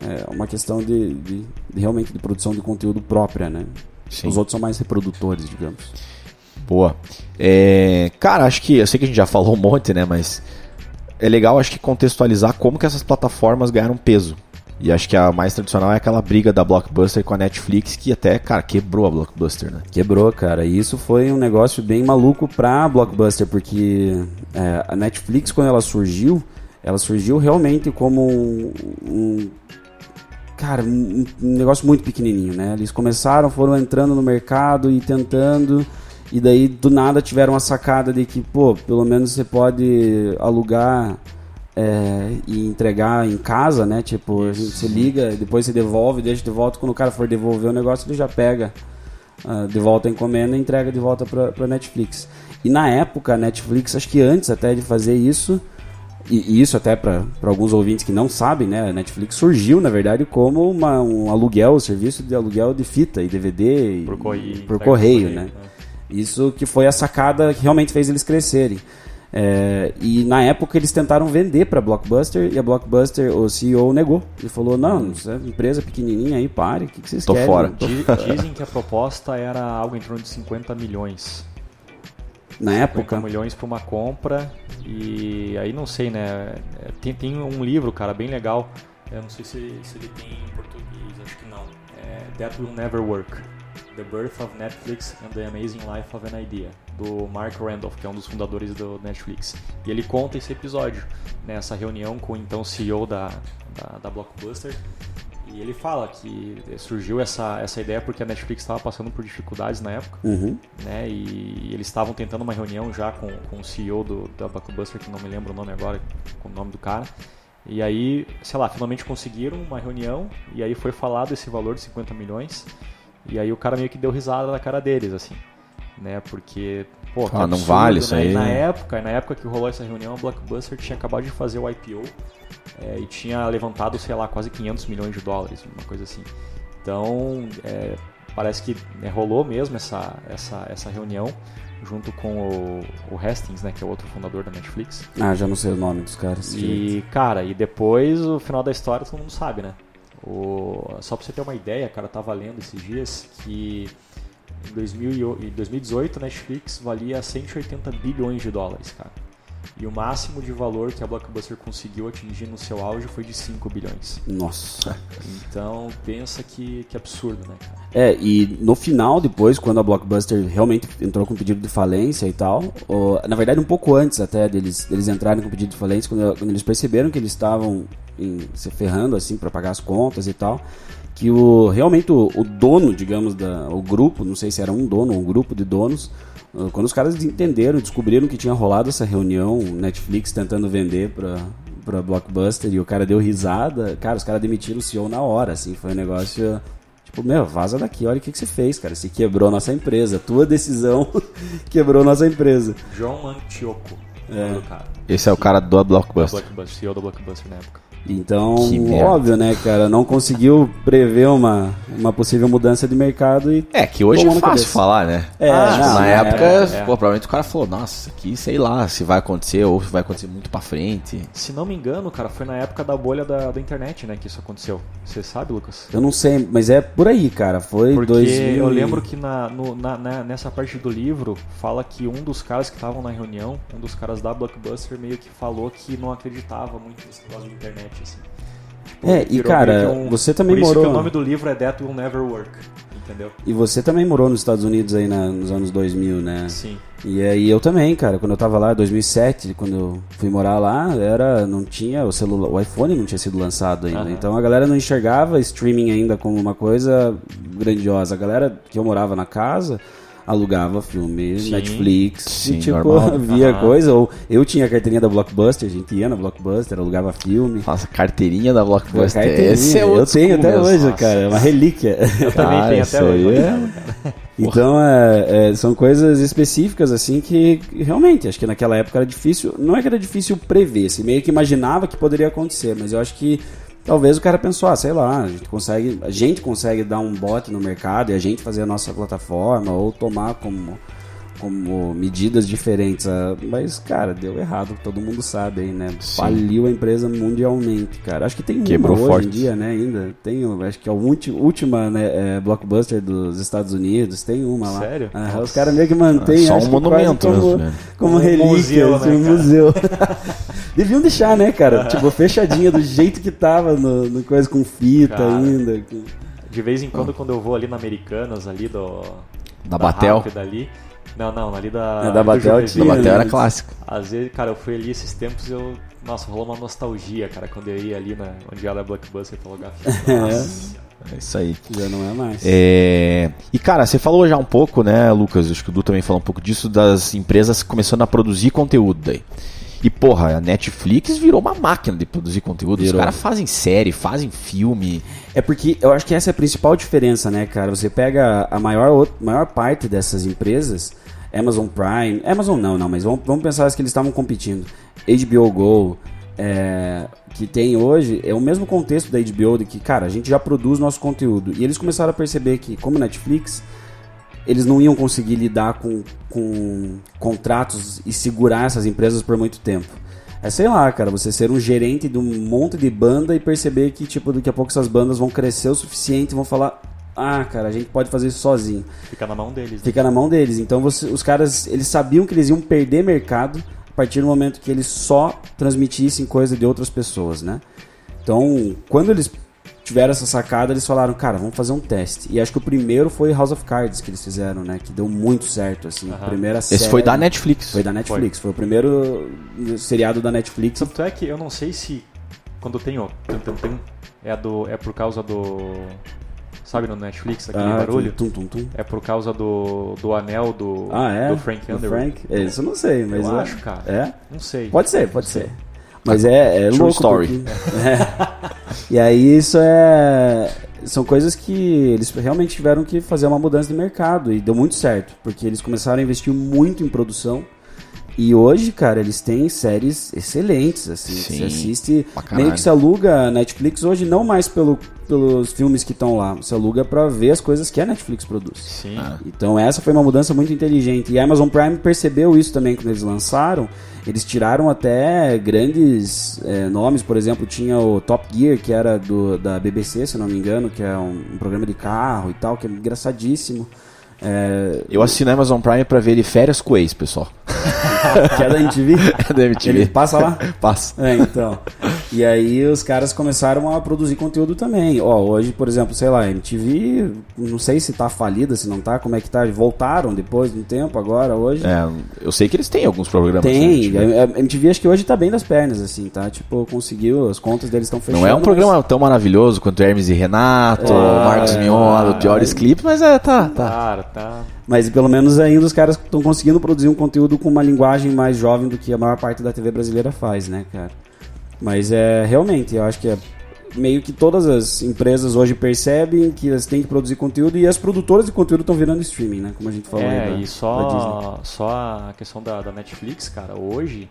é, uma questão de, de- de realmente de produção de conteúdo própria, né? Sim. Os outros são mais reprodutores, digamos. Boa. É, cara, acho que. Eu sei que a gente já falou um monte, né? Mas é legal, acho que contextualizar como que essas plataformas ganharam peso. E acho que a mais tradicional é aquela briga da Blockbuster com a Netflix, que até, cara, quebrou a Blockbuster, né? Quebrou, cara. E isso foi um negócio bem maluco pra Blockbuster, porque é, a Netflix, quando ela surgiu, ela surgiu realmente como um. um- cara, um, um negócio muito pequenininho, né? Eles começaram, foram entrando no mercado e tentando. E daí, do nada, tiveram uma sacada de que, pô, pelo menos você pode alugar é, e entregar em casa, né? Tipo, a gente- você liga, depois você devolve, deixa de volta. Quando o cara for devolver o negócio, ele já pega ah, de volta a encomenda e entrega de volta pra, pra Netflix. E na época, a Netflix, acho que antes até de fazer isso, e, isso até para alguns ouvintes que não sabem, né? A Netflix surgiu, na verdade, como uma, um aluguel, um serviço de aluguel de fita e DVD e, Por correio, por correio, por né? Isso que foi a sacada que realmente fez eles crescerem. É, e na época eles tentaram vender para Blockbuster e a Blockbuster, o CEO negou. Ele falou: Não, isso é empresa pequenininha aí, pare, o que, que vocês Tô querem? fora. Di- Dizem que a proposta era algo em torno de 50 milhões. Na 50 época, milhões para uma compra e aí não sei, né? Tem, tem um livro, cara, bem legal. Eu não sei se, se ele tem em português, acho que não. É That Will Never Work. The Birth of Netflix and the Amazing Life of an Idea, do Mark Randolph, que é um dos fundadores do Netflix. E ele conta esse episódio, nessa reunião com o então CEO da, da, da Blockbuster. E ele fala que surgiu essa, essa ideia porque a Netflix estava passando por dificuldades na época Uhum. né? E eles estavam tentando uma reunião já com, com o CEO do, da Blockbuster, que não me lembro o nome agora, com o nome do cara. E aí, sei lá, finalmente conseguiram uma reunião e aí foi falado esse valor de 50 milhões. E aí o cara meio que deu risada na cara deles, assim, né? Porque, pô, Ah, não absurdo, vale isso né? aí. E na época, na época que rolou essa reunião, a Blockbuster tinha acabado de fazer o IPO é, e tinha levantado, sei lá, quase 500 milhões de dólares, uma coisa assim. Então, é, parece que né, rolou mesmo essa, essa, essa reunião junto com o, o Hastings, né, que é o outro fundador da Netflix. Ah, já não sei o nome dos caras. E, cara, e depois o final da história todo mundo sabe, né? O, só pra você ter uma ideia, cara, eu tava lendo esses dias que Em 2000 em 2018, a Netflix valia 180 bilhões de dólares, cara. E o máximo de valor que a Blockbuster conseguiu atingir no seu auge foi de 5 bilhões. Nossa. Então, pensa que, que absurdo, né, cara? É, e no final, depois, quando a Blockbuster realmente entrou com pedido de falência e tal, o- na verdade um pouco antes até deles, deles entrarem com pedido de falência, quando, quando eles perceberam que eles estavam em- se ferrando assim para pagar as contas e tal, que o realmente o, o dono, digamos, da, o grupo, não sei se era um dono ou um grupo de donos, quando os caras entenderam, descobriram que tinha rolado essa reunião, Netflix tentando vender pra, pra Blockbuster e o cara deu risada, cara, os caras demitiram o CEO na hora, assim, foi um negócio Tipo, meu, vaza daqui, olha o que, que você fez, cara. Você quebrou nossa empresa. Tua decisão (laughs) quebrou nossa empresa. John Antioco, É. Esse é o cara do Blockbuster. Blockbuster, CEO da Blockbuster na época. Então, Que óbvio, né, cara? Não conseguiu prever uma, uma possível mudança de mercado e. É, que hoje é fácil cabeça. falar, né? É, Ah, não, na é, época, é. pô, provavelmente o cara falou, nossa, aqui sei lá se vai acontecer ou se vai acontecer muito pra frente. Se não me engano, cara, foi na época da bolha da, da internet, né, que isso aconteceu. Você sabe, Lucas? Eu não sei, mas é por aí, cara. Foi Porque 2000 eu lembro que na, no- na- na- nessa parte do livro fala que um dos caras que estavam na reunião, um dos caras da Blockbuster, meio que falou que não acreditava muito nesse negócio de internet, assim. Tipo, É, e, cara, que você também por isso morou- que o nome do livro é That Will Never Work, entendeu? E você também morou nos Estados Unidos aí na- nos anos 2000, né? Sim. E aí eu também, cara, quando eu tava lá, em 2007, quando eu fui morar lá, era não tinha o celular, o iPhone não tinha sido lançado ainda. Aham. Então a galera não enxergava streaming ainda como uma coisa grandiosa. A galera que eu morava na casa alugava filme, Sim. Netflix, Sim, e tipo, normal. (laughs) via Aham. coisa, ou eu tinha a carteirinha da Blockbuster, a gente ia na Blockbuster, alugava filme. Nossa, carteirinha da Blockbuster. Carteirinha, Esse é eu outro tenho até hoje, Nossa, cara, é uma relíquia. Eu também Ah, tenho até hoje. é- cara. Então, é, é, são coisas específicas, assim, que realmente, acho que naquela época era difícil. Não é que era difícil prever, se meio que imaginava que poderia acontecer, mas eu acho que talvez o cara pensou, ah, sei lá, a gente consegue, a gente consegue dar um bote no mercado e a gente fazer a nossa plataforma ou tomar como, como medidas diferentes. ah, Mas, cara, deu errado, todo mundo sabe aí, né? Sim. Faliu a empresa mundialmente, cara. Acho que tem Quebrou uma hoje forte. em dia, né, ainda. Tem, acho que é a última né, é, blockbuster dos Estados Unidos, tem uma lá. Sério? Nossa. os caras meio que mantêm, É só acho um que quase monumento como, mesmo, né? como Um relíquia, museu, assim, né, um museu. (laughs) Deviam deixar, né, cara? (laughs) Tipo, fechadinha do jeito que tava no, no coisa com fita Cara. ainda. De vez em quando, quando eu vou ali na Americanas, ali do... Da Batel. Rápida ali. Não, não, ali da... É, da Batel. Da Batel era clássico. Às vezes, cara, eu fui ali esses tempos eu. Nossa, rolou uma nostalgia, cara, quando eu ia ali na, onde era a Blockbuster pra alugar. Nossa. (laughs) É isso aí. Já não é mais. É, E cara, você falou já um pouco, né, Lucas? Acho que o Du também falou um pouco disso das empresas começando a produzir conteúdo daí. E porra, a Netflix virou uma máquina de produzir conteúdo. Os Virou. caras fazem série, fazem filme. É porque eu acho que essa é a principal diferença, né, cara? Você pega a maior, maior parte dessas empresas, Amazon Prime, Amazon não, não, mas vamos, vamos pensar as que eles estavam competindo. HBO Go, é, que tem hoje, é o mesmo contexto da HBO, de que, cara, a gente já produz nosso conteúdo. E eles começaram a perceber que, como Netflix, eles não iam conseguir lidar com, com contratos e segurar essas empresas por muito tempo. É sei lá, cara, você ser um gerente de um monte de banda e perceber que, tipo, daqui a pouco essas bandas vão crescer o suficiente e vão falar: ah, cara, a gente pode fazer isso sozinho. Fica na mão deles. né? Fica na mão deles. Então você- os caras, eles sabiam que eles iam perder mercado a partir do momento que eles só transmitissem coisa de outras pessoas, né? Então, quando eles tiveram essa sacada, eles falaram, cara, vamos fazer um teste. E acho que o primeiro foi House of Cards que eles fizeram, né? Que deu muito certo, assim. A primeira Esse série. foi da Netflix. Foi da Netflix. Foi, o primeiro seriado da Netflix. Tanto é que eu não sei se quando tem o tum, tum, tum, é, do, é por causa do. Sabe no Netflix aquele Ah, barulho? Tum, tum, tum. É por causa do, do anel do, Ah, é? do Frank Underwood. Frank? É, Isso eu não sei, mas eu é. acho, cara. É? Não sei. Pode ser, pode ser. Mas é, é True louco. story. porque- É. (laughs) E aí isso é. São coisas que eles realmente tiveram que fazer uma mudança de mercado e deu muito certo, porque eles começaram a investir muito em produção. E hoje, cara, eles têm séries excelentes, assim. Sim, Você assiste. Meio que se aluga a Netflix hoje, não mais pelo, pelos filmes que estão lá. Se aluga pra ver as coisas que a Netflix produz. Sim. Então essa foi uma mudança muito inteligente. E a Amazon Prime percebeu isso também quando eles lançaram. Eles tiraram até grandes é, nomes, por exemplo, tinha o Top Gear, que era do, da BBC, se não me engano, que é um, um programa de carro e tal, que é engraçadíssimo. É, Eu assino a Amazon Prime pra ver ele férias com o ex, pessoal. (laughs) que é da MTV. É da MTV. Ele passa lá? (laughs) Passa. É, então. E aí os caras começaram a produzir conteúdo também. Ó, hoje, por exemplo, sei lá, a MTV, não sei se tá falida, se não tá, como é que tá. Voltaram depois de um tempo agora, hoje. É, eu sei que eles têm alguns programas. Tem, MTV. a MTV acho que hoje tá bem das pernas, assim, tá? Tipo, conseguiu, as contas deles estão fechando. Não é um mas- programa tão maravilhoso quanto Hermes e Renato, É, Marcos Mion, piores clipes, mas é, tá, tá. Cara, tá. Mas pelo menos ainda os caras estão conseguindo produzir um conteúdo com uma linguagem mais jovem do que a maior parte da TV brasileira faz, né, cara? Mas é realmente, eu acho que é meio que todas as empresas hoje percebem que elas têm que produzir conteúdo e as produtoras de conteúdo estão virando streaming, né? Como a gente falou aí É, da- e só, só a questão da, da Netflix, cara, hoje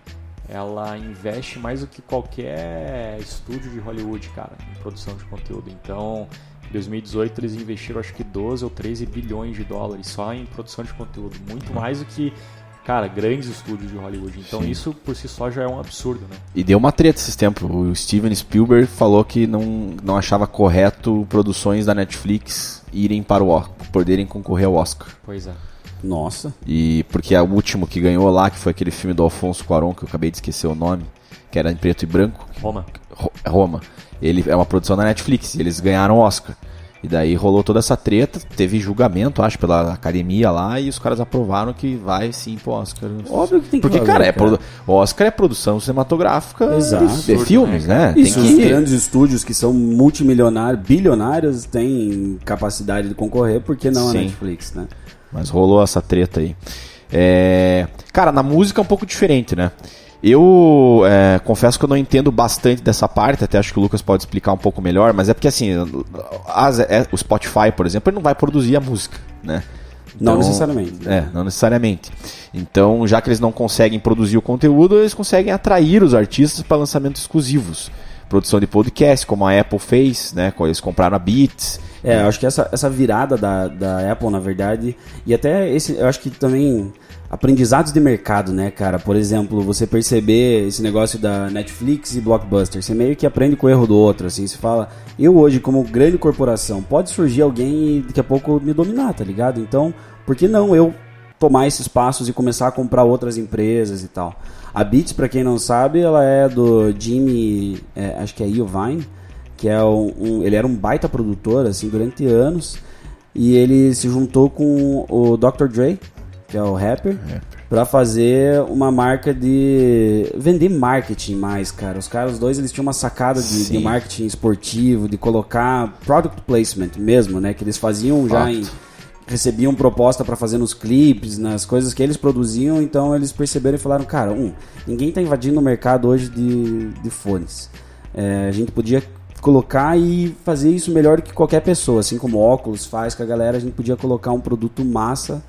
ela investe mais do que qualquer estúdio de Hollywood, cara, em produção de conteúdo. Então, em 2018 eles investiram acho que 12 ou 13 bilhões de dólares só em produção de conteúdo, muito mais do que, cara, grandes estúdios de Hollywood. Então, Sim. isso por si só já é um absurdo, né? E deu uma treta esses tempos. O Steven Spielberg falou que não, não achava correto produções da Netflix irem para o Oscar, poderem concorrer ao Oscar. Pois é. Nossa. E porque é o último que ganhou lá, que foi aquele filme do Alfonso Cuarón, que eu acabei de esquecer o nome, que era em preto e branco, Roma. Ro- Roma. Ele é uma produção da Netflix, e eles ganharam o Oscar. E daí rolou toda essa treta, teve julgamento, acho, pela academia lá, e os caras aprovaram que vai sim pro Oscar. Óbvio que tem que Porque, valer, cara, é cara. Oscar é produção cinematográfica Exato. de, de filmes, né? E Tem se os que... grandes estúdios que são multimilionários, bilionários, têm capacidade de concorrer, por que não a Sim. Netflix, né? Mas rolou essa treta aí. É, Cara, na música é um pouco diferente, né? Eu é, confesso que eu não entendo bastante dessa parte, até acho que o Lucas pode explicar um pouco melhor, mas é porque assim, as- é, o Spotify, por exemplo, ele não vai produzir a música, né? Não necessariamente, né? É, não necessariamente. Então, já que eles não conseguem produzir o conteúdo, eles conseguem atrair os artistas para lançamentos exclusivos. Produção de podcast, como a Apple fez, né? Eles compraram a Beats. É, eu acho que essa, essa virada da, da Apple, na verdade, e até esse, eu acho que também aprendizados de mercado, né, cara? Por exemplo, você perceber esse negócio da Netflix e Blockbuster, você meio que aprende com o erro do outro, assim, você fala, eu hoje, como grande corporação, pode surgir alguém e daqui a pouco me dominar, tá ligado? Então, por que não eu tomar esses passos e começar a comprar outras empresas e tal? A Beats, pra quem não sabe, ela é do Jimmy, é, acho que é Iovine, que é um, um- ele era um baita produtor assim durante anos e ele se juntou com o Dr. Dre, que é o rapper, pra fazer uma marca de vender marketing mais, cara. Os caras os dois eles tinham uma sacada de, de marketing esportivo, de colocar product placement mesmo, né, que eles faziam já Fato. em recebiam proposta pra fazer nos clipes, nas coisas que eles produziam, então eles perceberam e falaram, cara, um, ninguém tá invadindo o mercado hoje de, de fones. É, a gente podia colocar e fazer isso melhor do que qualquer pessoa, assim como óculos faz com a galera, a gente podia colocar um produto massa,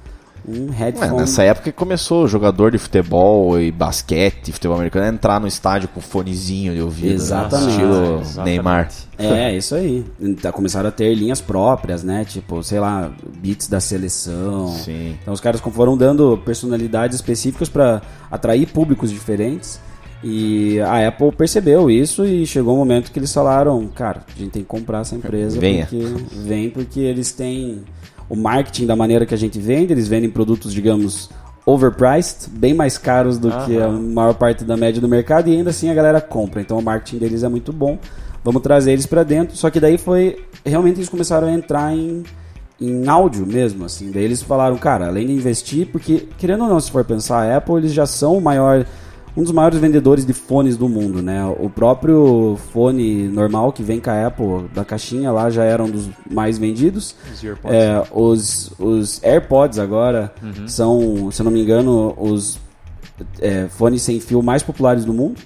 um É, headphone. nessa época que começou o jogador de futebol e basquete, futebol americano, a entrar no estádio com fonezinho de ouvido. né? Exatamente. Estilo Exatamente. Neymar. É, isso aí. Tá, começaram a ter linhas próprias, né? Tipo, sei lá, beats da seleção. Sim. Então os caras foram dando personalidades específicas para atrair públicos diferentes. E a Apple percebeu isso e chegou um momento que eles falaram, cara, a gente tem que comprar essa empresa Venha. porque vem porque eles têm o marketing da maneira que a gente vende, eles vendem produtos, digamos, overpriced, bem mais caros do que a maior parte da média do mercado e ainda assim a galera compra. Então o marketing deles é muito bom. Vamos trazer eles para dentro. Só que daí foi realmente eles começaram a entrar em em áudio mesmo, assim. Daí eles falaram, cara, além de investir, porque, querendo ou não, se for pensar, a Apple, eles já são o maior, um dos maiores vendedores de fones do mundo, né? O próprio fone normal que vem com a Apple, da caixinha lá, já era um dos mais vendidos. Os AirPods. É, os, os AirPods agora são, se eu não me engano, os é, fones sem fio mais populares do mundo.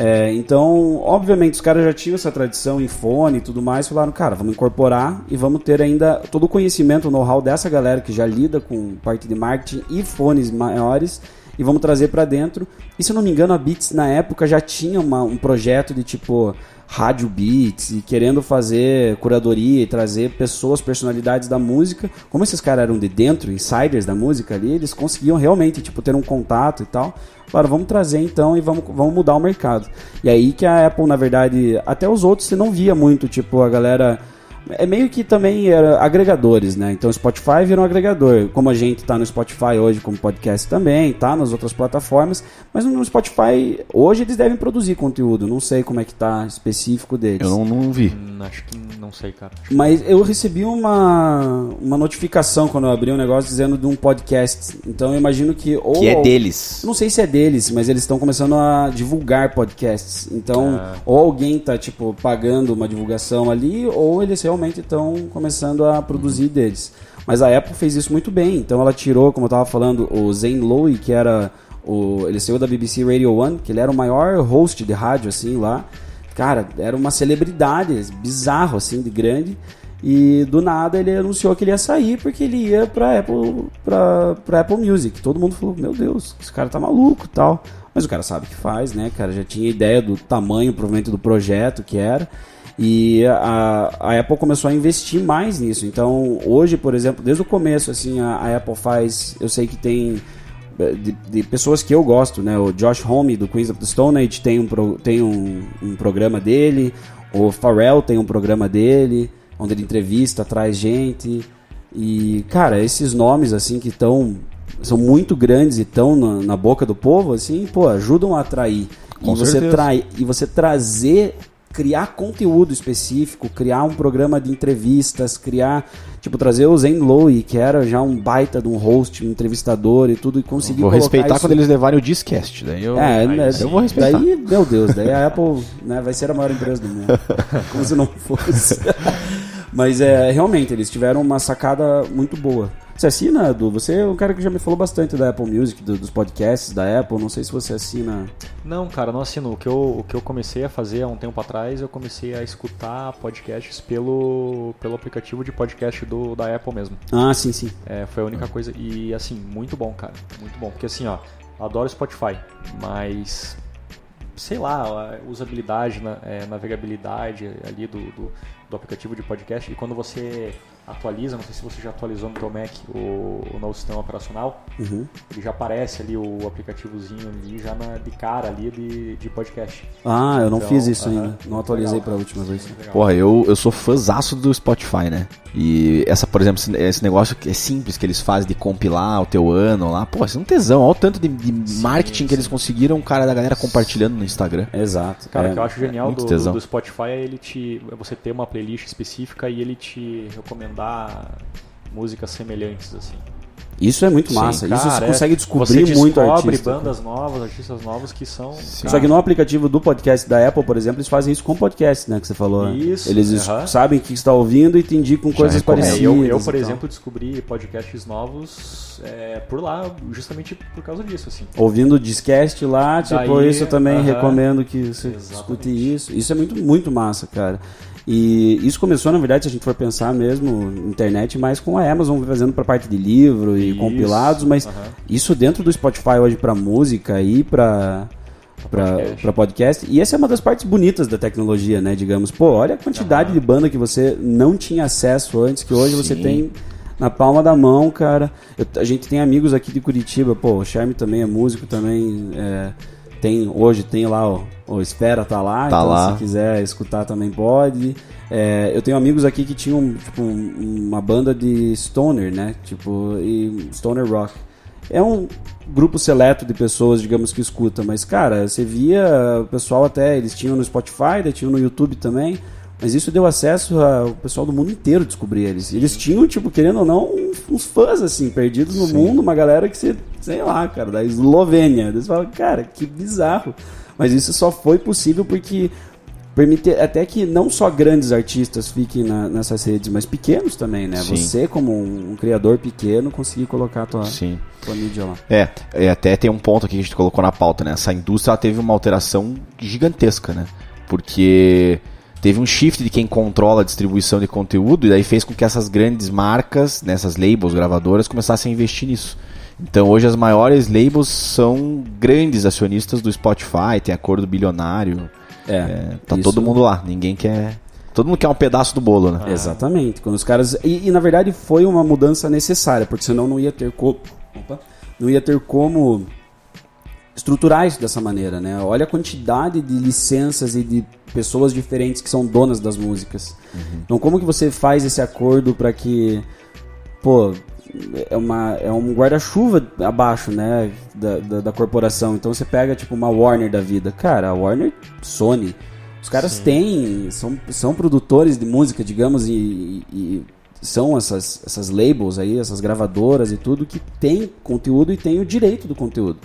É, então, obviamente, os caras já tinham essa tradição em fone e tudo mais, falaram, cara, vamos incorporar e vamos ter ainda todo o conhecimento, o know-how dessa galera que já lida com parte de marketing e fones maiores e vamos trazer pra dentro. E se eu não me engano, a Beats na época já tinha uma- um projeto de tipo rádio beats e querendo fazer curadoria e trazer pessoas, personalidades da música. Como esses caras eram de dentro, insiders da música ali, eles conseguiam realmente tipo ter um contato e tal. Falaram, vamos trazer então e vamos, vamos mudar o mercado. E aí que a Apple, na verdade, até os outros você não via muito, tipo, a galera É meio que também era agregadores, né? Então o Spotify virou um agregador. Como a gente tá no Spotify hoje como podcast também, tá nas outras plataformas, mas no Spotify hoje eles devem produzir conteúdo. Não sei como é que tá específico deles. Eu não, não vi. Hum, acho que não sei, cara. Mas eu recebi uma, uma notificação quando eu abri um negócio dizendo de um podcast. Então eu imagino que. Ou, Que é deles. Não sei se é deles, mas eles estão começando a divulgar podcasts. Então, Ah. ou alguém tá, tipo, pagando uma divulgação ali, ou eles realmente estão começando a produzir deles. Mas a Apple fez isso muito bem. Então ela tirou, como eu tava falando, o Zane Lowe, que era o. Ele saiu da BBC Radio One, que ele era o maior host de rádio, assim, lá. Cara, era uma celebridade, bizarro, assim, de grande. E do nada ele anunciou que ele ia sair porque ele ia pra Apple, pra, pra Apple Music. Todo mundo falou, meu Deus, esse cara tá maluco tal. Mas o cara sabe o que faz, né, cara? Já tinha ideia do tamanho, provavelmente, do projeto que era. E a, a Apple começou a investir mais nisso. Então, hoje, por exemplo, desde o começo, assim, a, a Apple faz. Eu sei que tem eh, de, de pessoas que eu gosto, né? O Josh Homme do Queens of the Stone Age tem um, pro- tem um, um programa dele, o Pharrell tem um programa dele, onde ele entrevista, traz gente. E, cara, esses nomes, assim, que estão. são muito grandes e estão na, na boca do povo, assim, pô, ajudam a atrair. Com e, você trai, e você trazer criar conteúdo específico, criar um programa de entrevistas, criar, tipo, trazer o Zen Lowe, que era já um baita de um host, um entrevistador e tudo, e conseguir Vou respeitar isso- quando eles levarem o Discast. Daí eu, É, aí né, eu vou respeitar. Daí, (laughs) meu Deus, daí a Apple né, vai ser a maior empresa do mundo. (laughs) Como se não fosse. (laughs) Mas é, realmente, eles tiveram uma sacada muito boa. Você assina, Edu? Você é um cara que já me falou bastante da Apple Music, do- dos podcasts da Apple. Não sei se você assina. Não, cara, não assino. O que, eu, o que eu comecei a fazer há um tempo atrás, eu comecei a escutar podcasts pelo, pelo aplicativo de podcast do, da Apple mesmo. Ah, sim, sim. É, foi a única coisa. E assim, muito bom, cara. Muito bom. Porque assim, ó, adoro Spotify, mas. Sei lá, a usabilidade, na- é, navegabilidade ali do, do, do aplicativo de podcast. E quando você atualiza, não sei se você já atualizou no teu Mac o, o novo sistema operacional, Uhum. ele já aparece ali o aplicativozinho ali, já na, de cara ali de, de podcast. Ah, eu não Então, fiz isso aham. ainda. Não atualizei Legal. pra última vez. Legal. Porra, eu, eu sou fãzaço do Spotify, né? E essa, por exemplo, esse- negócio que é simples que eles fazem de compilar o teu ano lá, pô, isso é um tesão. Olha o tanto de, de marketing que eles conseguiram, o cara da galera compartilhando no Instagram. Exato. Cara, É, o que eu acho genial muito do, do Spotify é ele te, é você ter uma playlist específica e ele te recomendar músicas semelhantes, assim. Isso é muito Sim, massa. isso você Cara, é- consegue descobrir você muito descobre artista. bandas novas, artistas novos que são... Só que no aplicativo do podcast da Apple, por exemplo, eles fazem isso com podcast, né? Que você falou. Isso, Eles es- aham. sabem o que está ouvindo e te indicam coisas recomenda. É, parecidas. eu, eu, por tal. exemplo, descobri podcasts novos é, por lá, justamente por causa disso, assim. Ouvindo o Discast lá, tipo, Daí, isso eu também aham. recomendo que você Exatamente. escute isso. Isso é muito, muito massa, cara. E isso começou, na verdade, se a gente for pensar mesmo, internet, mais com a Amazon fazendo pra parte de livro e Isso, compilados, mas aham. isso dentro do Spotify hoje pra música e pra, pra, podcast. podcast. E essa é uma das partes bonitas da tecnologia, né? Digamos, pô, olha a quantidade de banda que você não tinha acesso antes, que hoje você Sim. tem na palma da mão, cara. Eu- a gente tem amigos aqui de Curitiba, pô, o Charme também é músico também. é, tem, hoje tem lá o, o Espera tá lá, Tá então lá. se quiser escutar também pode. É, eu tenho amigos aqui que tinham tipo, um- uma banda de stoner, né? Tipo, e stoner rock. É um grupo seleto de pessoas, digamos, que escuta, mas cara, você via o pessoal até, eles tinham no Spotify, daí tinham no YouTube também, mas isso deu acesso ao pessoal do mundo inteiro descobrir eles. Eles tinham, tipo, querendo ou não, uns- fãs, assim, perdidos no mundo, uma galera que você, sei lá, cara, da Eslovênia. Eles falam, cara, que bizarro. Mas isso só foi possível porque permite até que não só grandes artistas fiquem na- nessas redes, mas pequenos também, né? Sim. Você, como um, um criador pequeno, conseguir colocar a tua, Sim. tua mídia lá. É, e até tem um ponto aqui que a gente colocou na pauta, né? Essa indústria teve uma alteração gigantesca, né? Porque teve um shift de quem controla a distribuição de conteúdo e daí fez com que essas grandes marcas, nessas labels, gravadoras, começassem a investir nisso. Então hoje as maiores labels são grandes acionistas do Spotify, tem acordo bilionário, É, tá isso- todo mundo lá, ninguém quer... Todo mundo quer um pedaço do bolo, né? Exatamente. Quando os caras. E, e, na verdade foi uma mudança necessária, porque senão não ia ter como. Opa, não ia ter como estruturar isso dessa maneira, né? Olha a quantidade de licenças e de pessoas diferentes que são donas das músicas. Então, como que você faz esse acordo para que, pô, é, uma, é um guarda-chuva abaixo, né, da, da, da corporação. Então, você pega, tipo, uma Warner da vida. Cara, a Warner, Sony, os caras têm, são, são produtores de música, digamos, e, e- e são essas, essas labels aí, essas gravadoras e tudo, que tem conteúdo e tem o direito do conteúdo.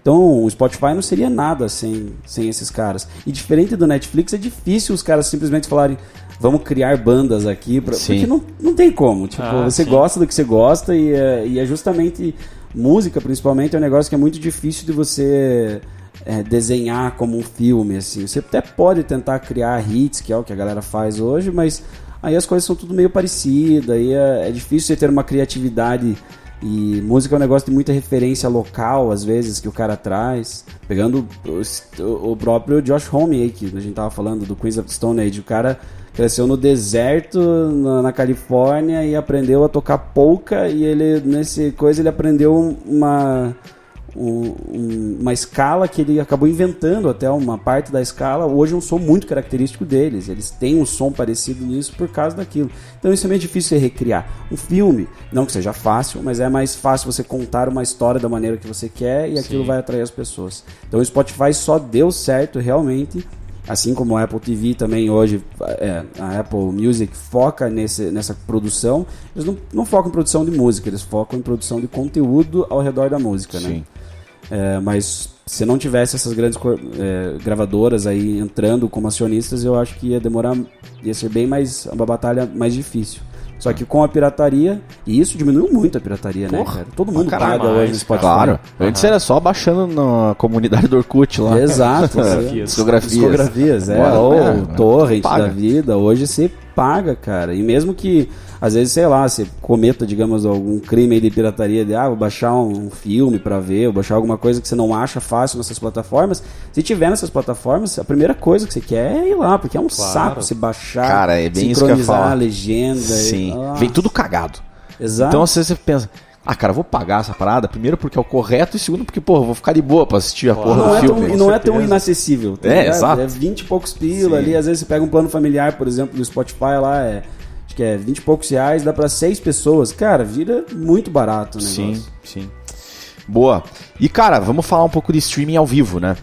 Então, o Spotify não seria nada sem, sem esses caras. E diferente do Netflix, é difícil os caras simplesmente falarem vamos criar bandas aqui, pra, porque não, não tem como. Tipo, Ah, você sim. gosta do que você gosta e é, e é justamente música, principalmente, é um negócio que é muito difícil de você é, desenhar como um filme, assim. Você até pode tentar criar hits, que é o que a galera faz hoje, mas aí as coisas são tudo meio parecidas, aí é, é difícil você ter uma criatividade e música é um negócio de muita referência local, às vezes, que o cara traz. Pegando o, o próprio Josh Homme aí, que a gente tava falando, do Queens of Stone Age. O cara cresceu no deserto, na, na Califórnia, e aprendeu a tocar polka, e ele, nesse coisa, ele aprendeu uma... um- um- uma escala que ele acabou inventando até uma parte da escala. Hoje é um som muito característico deles. Eles têm um som parecido nisso por causa daquilo. Então isso é meio difícil você recriar. Um filme não que seja fácil mas é mais fácil você contar uma história da maneira que você quer e aquilo vai atrair as pessoas. Então o Spotify só deu certo realmente Assim como a Apple TV também hoje, é, a Apple Music foca nesse, nessa produção, eles não, não focam em produção de música, eles focam em produção de conteúdo ao redor da música, né? É, mas se não tivesse essas grandes é, gravadoras aí entrando como acionistas, eu acho que ia demorar, ia ser bem mais, uma batalha mais difícil. Só que com a pirataria, e isso diminuiu muito a pirataria, né, Porra, cara? Todo mundo paga hoje no Spotify. Claro. Antes era só baixando na comunidade do Orkut lá. Exato. Discografias. Discografias. Discografias, é. Ou é, torrent da vida. Hoje você paga, cara. E mesmo que, às vezes, sei lá, você cometa, digamos, algum crime aí de pirataria, de, ah, vou baixar um filme pra ver, vou baixar alguma coisa que você não acha fácil nessas plataformas. Se tiver nessas plataformas, a primeira coisa que você quer é ir lá, porque é um saco você baixar, Cara, é bem isso que eu ia sincronizar falar. a legenda. Sim. e- Ah, Vem tudo cagado. Exato. Então às vezes você pensa, ah, cara, eu vou pagar essa parada, primeiro porque é o correto e segundo porque, pô, vou ficar de boa pra assistir a porra não do é filme. tão, e não é tão certeza. inacessível. tá É, ligado? exato. É 20 e poucos pila ali. Às vezes você pega um plano familiar, por exemplo, do Spotify lá, é, que é 20 e poucos reais, dá pra seis pessoas. Cara, vira muito barato o negócio. Sim, sim. Boa. E, cara, vamos falar um pouco de streaming ao vivo, né?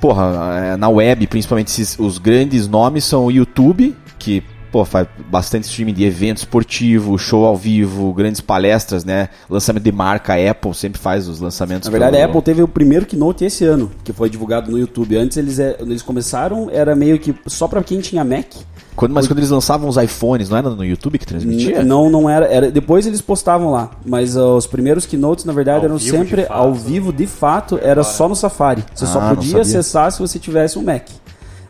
Porra, é, na web, principalmente, esses- os grandes nomes são o YouTube, que, pô, faz bastante streaming de evento esportivo, show ao vivo, grandes palestras, né? Lançamento de marca, a Apple sempre faz os lançamentos. Na verdade, pelo- a Apple teve o primeiro Keynote esse ano, que foi divulgado no YouTube. Antes eles, é, quando eles começaram, era meio que só pra quem tinha Mac. Quando, mas quando eles lançavam os iPhones, não era no YouTube que transmitia? Não, não era, era. Depois eles postavam lá. Mas uh, os primeiros keynotes, na verdade, Ao eram sempre fato. ao vivo, de fato, era só no Safari. Você Ah, só podia acessar se você tivesse um Mac.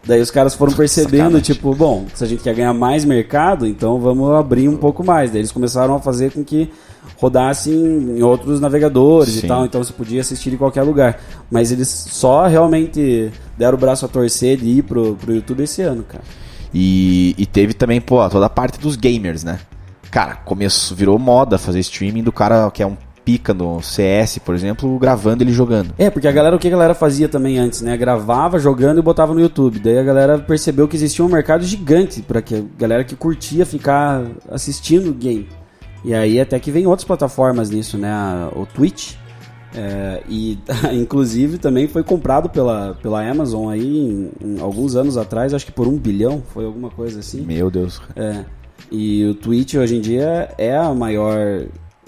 Daí os caras foram percebendo, Sacanagem. tipo, bom, se a gente quer ganhar mais mercado, então vamos abrir um pouco mais. Daí eles começaram a fazer com que rodasse em em outros navegadores Sim. e tal, então você podia assistir em qualquer lugar. Mas eles só realmente deram o braço a torcer de ir pro, pro YouTube esse ano, cara. E, e teve também, pô, toda a parte dos gamers, né? Cara, começou, virou moda fazer streaming do cara que é um pica no CS, por exemplo, gravando ele jogando. É, porque a galera, o que a galera fazia também antes, né? Gravava jogando e botava no YouTube. Daí a galera percebeu que existia um mercado gigante para que a galera que curtia ficar assistindo game. E aí até que vem outras plataformas nisso, né? O Twitch. É, e (laughs) inclusive também foi comprado pela, pela Amazon aí em, em alguns anos atrás, acho que por um bilhão, foi alguma coisa assim. Meu Deus. É. E o Twitch hoje em dia é a maior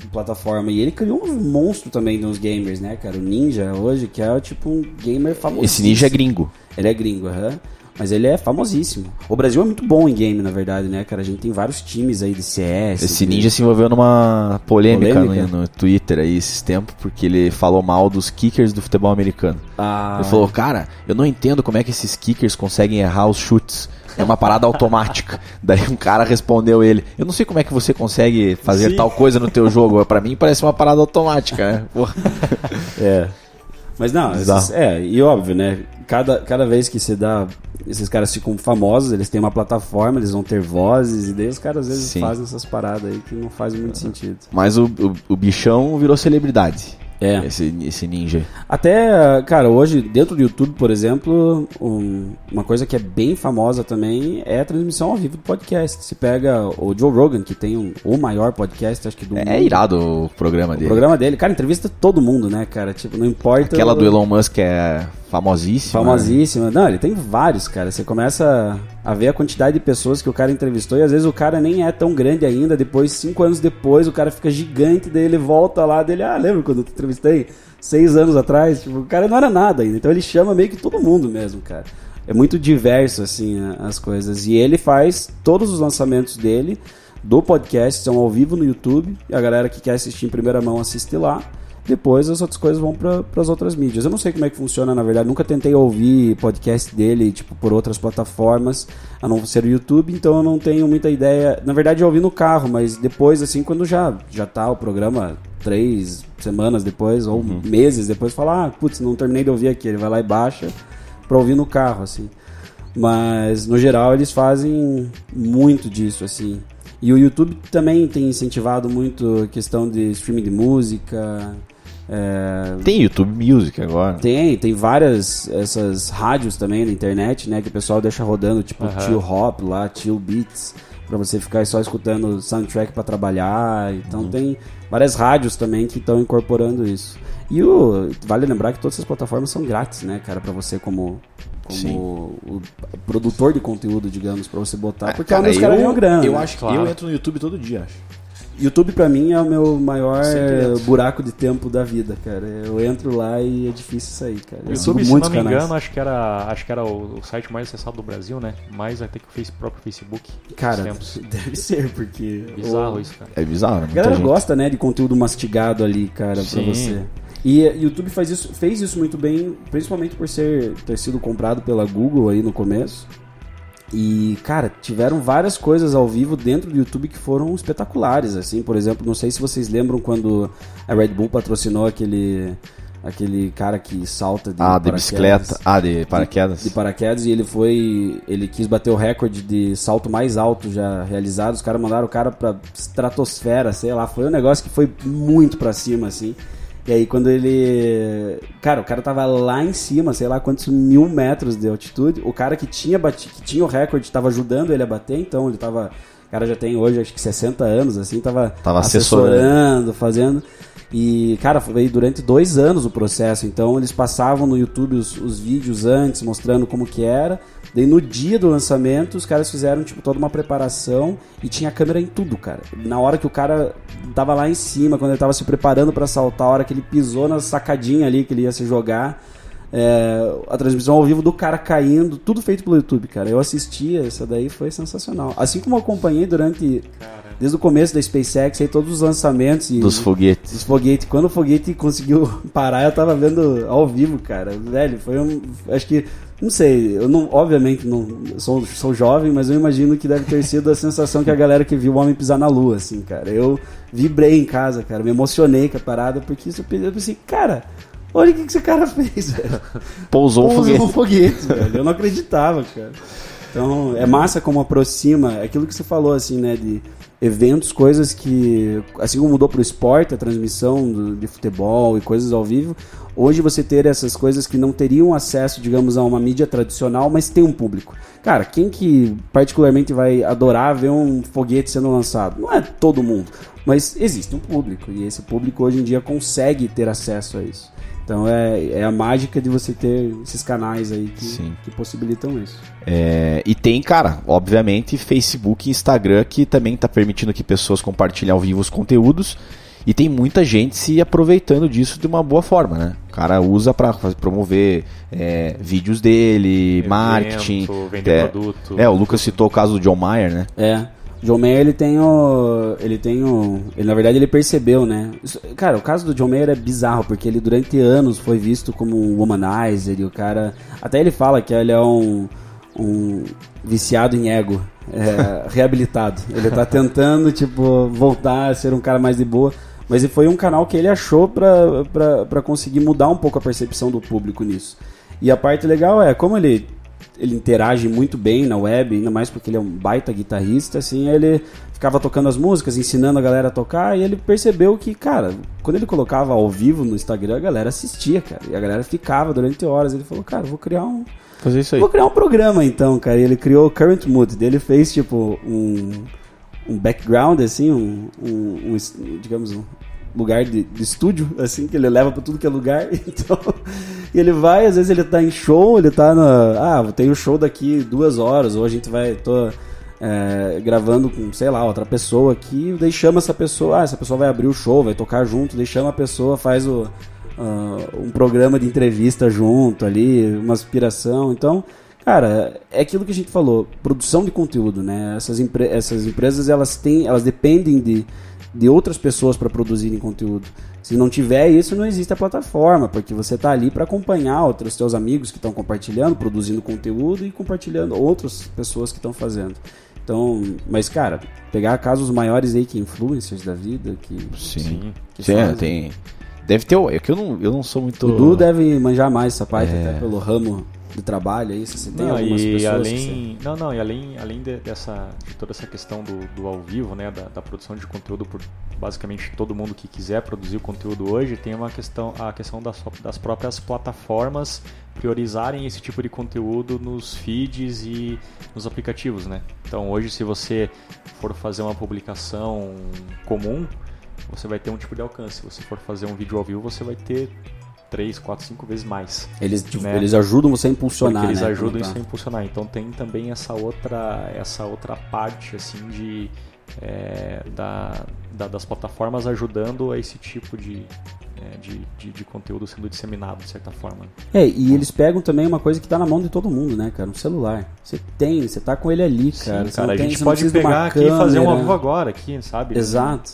plataforma. E ele criou um monstro também nos gamers, né, cara? O Ninja hoje, que é tipo um gamer famoso. Esse ninja é gringo. Ele é gringo, aham. Mas ele é famosíssimo. O Brasil é muito bom em game, na verdade, né, cara? A gente tem vários times aí de CS. Esse de- ninja se envolveu numa polêmica, Polêmica? No, no Twitter aí esses tempos, porque ele falou mal dos kickers do futebol americano. Ah, Ele falou, cara, eu não entendo como é que esses kickers conseguem errar os chutes. É uma parada automática. (laughs) Daí um cara respondeu ele, eu não sei como é que você consegue fazer Sim. tal coisa no teu jogo. Pra mim parece uma parada automática, né? Porra. (laughs) É. Mas não, esses- é, e óbvio, né? Cada, cada vez que se dá. Esses caras ficam famosos, eles têm uma plataforma, eles vão ter vozes, e daí os caras às vezes Sim. fazem essas paradas aí que não fazem muito sentido. Mas o, o, o bichão virou celebridade. É. Esse, esse ninja. Até, cara, hoje, dentro do YouTube, por exemplo, um- uma coisa que é bem famosa também é a transmissão ao vivo do podcast. Se pega o Joe Rogan, que tem um- o maior podcast, acho que do mundo. É irado o programa O dele. programa dele, cara, entrevista todo mundo, né, cara? Tipo, não importa. Aquela o- do Elon Musk é famosíssima. Famosíssima. Não, ele tem vários, cara. Você começa a ver a quantidade de pessoas que o cara entrevistou e às vezes o cara nem é tão grande ainda. Depois, cinco anos depois, o cara fica gigante, daí ele volta lá dele. Ah, lembra quando eu te entrevistei? Seis anos atrás? Tipo, o cara não era nada ainda. Então ele chama meio que todo mundo mesmo, cara. É muito diverso, assim, as coisas. E ele faz todos os lançamentos dele do podcast, são ao vivo no YouTube. E a galera que quer assistir em primeira mão assiste lá. Depois as outras coisas vão para as outras mídias. Eu não sei como é que funciona, na verdade. Nunca tentei ouvir podcast dele, tipo, por outras plataformas, a não ser o YouTube, então eu não tenho muita ideia. Na verdade, eu ouvi no carro, mas depois, assim, quando já, já tá o programa três semanas depois, ou meses depois, fala, ah, putz, não terminei de ouvir aqui. Ele vai lá e baixa pra ouvir no carro, assim. Mas, no geral, eles fazem muito disso, assim. E o YouTube também tem incentivado muito a questão de streaming de música. É, Tem YouTube Music agora. tem, tem várias essas rádios também na internet, né? Que o pessoal deixa rodando, tipo Aham. Chill Hop lá, Chill Beats, pra você ficar só escutando soundtrack pra trabalhar. Então tem várias rádios também que estão incorporando isso. E o vale lembrar que todas essas plataformas são grátis, né, cara, pra você como como o produtor de conteúdo, digamos, pra você botar, Ah, porque é onde os caras ganham grana. Eu acho que Claro. eu entro no YouTube todo dia, acho. YouTube pra mim é o meu maior buraco de tempo da vida, cara. Eu entro lá e é difícil sair, cara. Eu YouTube, se muitos não me canais. engano, acho que era, acho que era o, o site mais acessado do Brasil, né? Mais até que o face- próprio Facebook. Cara, Tempos. (laughs) deve ser, porque. Bizarro o- isso, cara. É bizarro, né? A Muita galera gente. gosta, né, de conteúdo mastigado ali, cara, pra Sim. você. E YouTube faz isso, fez isso muito bem, principalmente por ser ter sido comprado pela Google aí no começo. E, cara, tiveram várias coisas ao vivo dentro do YouTube que foram espetaculares, assim. Por exemplo, não sei se vocês lembram quando a Red Bull patrocinou aquele aquele cara que salta de Ah, de bicicleta. Ah, de paraquedas. de paraquedas e ele foi. Ele quis bater o recorde de salto mais alto já realizado. Os caras mandaram o cara pra estratosfera, sei lá. Foi um negócio que foi muito pra cima, assim. E aí quando ele. Cara, o cara tava lá em cima, sei lá quantos mil metros de altitude. O cara que tinha batido, que tinha o recorde tava ajudando ele a bater, então ele tava. O cara já tem hoje acho que 60 anos, assim, tava, Tava assessorando. assessorando, fazendo. E, cara, foi durante dois anos o processo. Então, eles passavam no YouTube os, os vídeos antes, mostrando como que era. Daí, no dia do lançamento, os caras fizeram, tipo, toda uma preparação e tinha câmera em tudo, cara. Na hora que o cara tava lá em cima, quando ele tava se preparando pra saltar, a hora que ele pisou na sacadinha ali que ele ia se jogar, é, a transmissão ao vivo do cara caindo, tudo feito pelo YouTube, cara. Eu assistia, essa daí foi sensacional. Assim como eu acompanhei durante, desde o começo da SpaceX, aí todos os lançamentos e Dos foguetes. dos foguetes. Quando o foguete conseguiu (laughs) parar, eu tava vendo ao vivo, cara. Velho, foi um. Acho que. Não sei, eu não, obviamente não sou, sou jovem, mas eu imagino que deve ter sido a sensação que a galera que viu o homem pisar na lua, assim, cara. Eu vibrei em casa, cara, me emocionei com a parada, porque isso eu pensei, cara, olha o que, que esse cara fez, velho. Pousou um Pousou foguete. um foguete, velho. Eu não acreditava, cara. Então, é massa como aproxima é aquilo que você falou, assim, né, de eventos, coisas que, assim como mudou pro esporte, a transmissão do- de futebol e coisas ao vivo, hoje você ter essas coisas que não teriam acesso, digamos, a uma mídia tradicional, mas tem um público. Cara, quem que particularmente vai adorar ver um foguete sendo lançado? Não é todo mundo, mas existe um público, e esse público hoje em dia consegue ter acesso a isso. Então é, é a mágica de você ter esses canais aí que, Sim. que possibilitam isso. É, e tem, cara, obviamente, Facebook e Instagram que também tá permitindo que pessoas compartilhem ao vivo os conteúdos. E tem muita gente se aproveitando disso de uma boa forma, né? O cara usa pra fazer- promover é, vídeos dele, Evento, marketing. vender é, produto. É, o Lucas citou o caso do John Mayer, né? É. John Mayer, ele tem o. Ele tem o. Ele, na verdade, ele percebeu, né? Isso- cara, o caso do John Mayer é bizarro, porque ele durante anos foi visto como um womanizer e o cara. Até ele fala que ele é um. um viciado em ego. é, (laughs) reabilitado. Ele tá tentando, tipo, voltar a ser um cara mais de boa. Mas foi um canal que ele achou pra, pra, pra conseguir mudar um pouco a percepção do público nisso. E a parte legal é, como ele ele interage muito bem na web, ainda mais porque ele é um baita guitarrista, assim, ele ficava tocando as músicas, ensinando a galera a tocar, e ele percebeu que, cara, quando ele colocava ao vivo no Instagram, a galera assistia, cara, e a galera ficava durante horas. Ele falou, cara, vou criar um, Fazer isso aí. Vou criar um programa então, cara. E ele criou o Current Mood. Daí Ele fez tipo um, um background, assim, um, um, um digamos, um lugar de, de estúdio, assim, que ele leva pra tudo que é lugar. (laughs) Então, ele vai, às vezes ele tá em show, ele tá na. Ah, tem o show daqui duas horas, ou a gente vai. Tô, é, gravando com, sei lá, outra pessoa aqui, daí chama essa pessoa, ah, essa pessoa vai abrir o show, vai tocar junto, daí chama a pessoa, faz o, ah, um programa de entrevista junto ali, uma aspiração. Então, cara, é aquilo que a gente falou, produção de conteúdo, né? Essas, essas empresas, elas têm, elas dependem de, de outras pessoas para produzirem conteúdo. Se não tiver isso, não existe a plataforma, porque você está ali para acompanhar outros teus amigos que estão compartilhando, produzindo conteúdo e compartilhando outras pessoas que estão fazendo. Então, mas cara, pegar casos maiores aí que influencers da vida, que Sim. que Sim, é, fazem. tem. Deve ter. É que eu não, eu não sou muito. o Du deve manjar mais essa parte até pelo ramo de trabalho aí, se você tem Não, algumas e pessoas além, não, não, e além, além de, dessa, de toda essa questão do, do ao vivo, né, da, da produção de conteúdo por basicamente todo mundo que quiser produzir o conteúdo hoje, tem uma questão, a questão das, das próprias plataformas priorizarem esse tipo de conteúdo nos feeds e nos aplicativos, né? Então hoje se você for fazer uma publicação comum, você vai ter um tipo de alcance. Se você for fazer um vídeo ao vivo, você vai ter 3, 4, 5 vezes mais. Eles, Né? eles ajudam você a impulsionar, Porque eles né? ajudam isso tá- a impulsionar. Então tem também essa outra, essa outra parte assim de é, da, da- das plataformas ajudando a esse tipo de, é, de, de, de conteúdo sendo disseminado de certa forma. É, e eles pegam também uma coisa que tá na mão de todo mundo, né, cara? Um celular. Você tem, você tá com ele ali, cara. Sim, cara, a tem- gente pode uma pegar aqui e fazer um câmera. vivo agora aqui, sabe? Exato.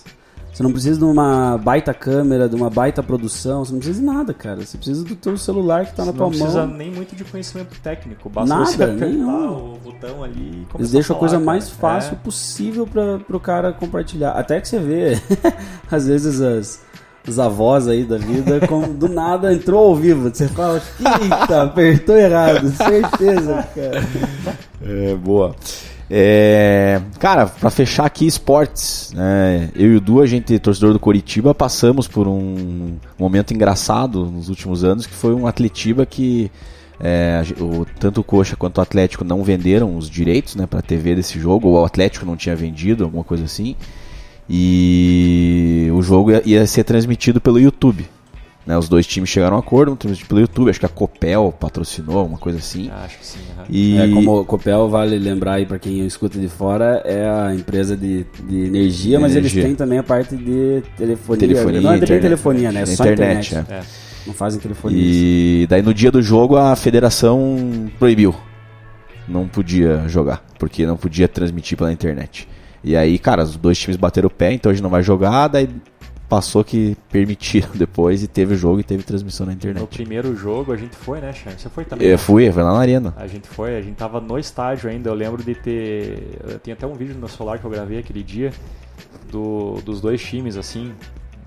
Você não precisa de uma baita câmera, de uma baita produção, você não precisa de nada, cara. Você precisa do teu celular que tá na Você tua não precisa mão. nem muito de conhecimento técnico, basta Nada, você (laughs) apertar nenhum. o botão ali e começar Eles deixam a falar, coisa cara. mais fácil É. possível para pro cara compartilhar. Até que você vê, (laughs) às vezes, as, os avós aí da vida, como do nada entrou ao vivo. Você fala, eita, apertou errado, (laughs) certeza, cara. É, boa. É, cara, pra fechar aqui esportes, né? Eu e o Du, a gente, torcedor do Coritiba, passamos por um momento engraçado nos últimos anos, que foi um Atletiba que é, a o, tanto o Coxa quanto o Atlético não venderam os direitos né, pra TV desse jogo, ou o Atlético não tinha vendido, alguma coisa assim. E o jogo ia, ia ser transmitido pelo YouTube. Né, os dois times chegaram a um acordo, transmitido pelo YouTube, acho que a Copel patrocinou, alguma coisa assim. Ah, Acho que sim. aham. E... É, como o Copel, vale lembrar aí pra quem escuta de fora, é a empresa de, de energia, mas Energia. eles têm também a parte de telefonia. Telefonia, não é bem internet. telefonia, né? É só Internet, internet. é. É. Não fazem telefonia. E daí no dia do jogo a federação proibiu. Não podia jogar, porque não podia transmitir pela internet. E aí, cara, os dois times bateram o pé, então a gente não vai jogar, daí passou que permitiram (laughs) depois e teve o jogo e teve transmissão na No internet. primeiro jogo a gente foi, né, Charles? Você foi também? Eu né? fui, fui lá na arena. A gente foi, a gente tava no estádio ainda. Eu lembro de ter. eu Tem até um vídeo no meu celular que eu gravei aquele dia do, dos dois times, assim.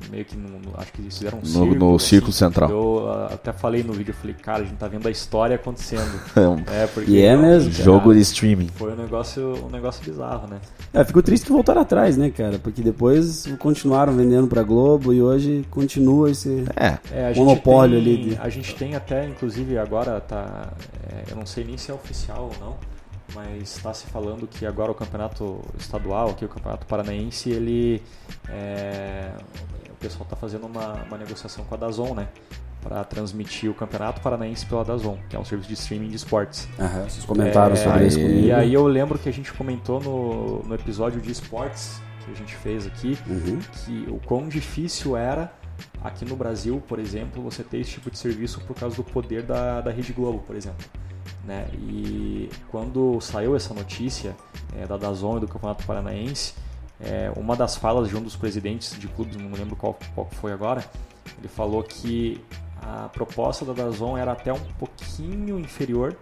Meio que no, no- acho que eles fizeram um No- círculo. no assim. círculo central. Eu ah, até falei no vídeo, eu falei, cara, a gente tá vendo a história acontecendo. (laughs) É, porque E é mesmo, Jogo de streaming. Foi um negócio, um negócio bizarro, né? É, fico triste que voltaram atrás, né, cara? Porque depois continuaram vendendo pra Globo e hoje continua esse. É, É, Monopólio tem, ali de- A gente tem até, inclusive, agora tá. é, eu não sei nem se é oficial ou não, mas está se falando que agora o campeonato estadual, aqui o campeonato paranaense, ele. é, pessoal está fazendo uma, uma negociação com a Dazon, né? Para transmitir o campeonato paranaense pela Dazon, que é um serviço de streaming de esportes. Aham, vocês comentaram É, sobre isso comigo. E aí eu lembro que a gente comentou no, no episódio de esportes que a gente fez aqui, Uhum. que o quão difícil era aqui no Brasil, por exemplo, você ter esse tipo de serviço por causa do poder da, da Rede Globo, por exemplo. Né? E quando saiu essa notícia é, da Dazon e do Campeonato Paranaense, é, uma das falas de um dos presidentes de clubes, não me lembro qual, qual foi agora, ele falou que a proposta da Dazon era até um pouquinho inferior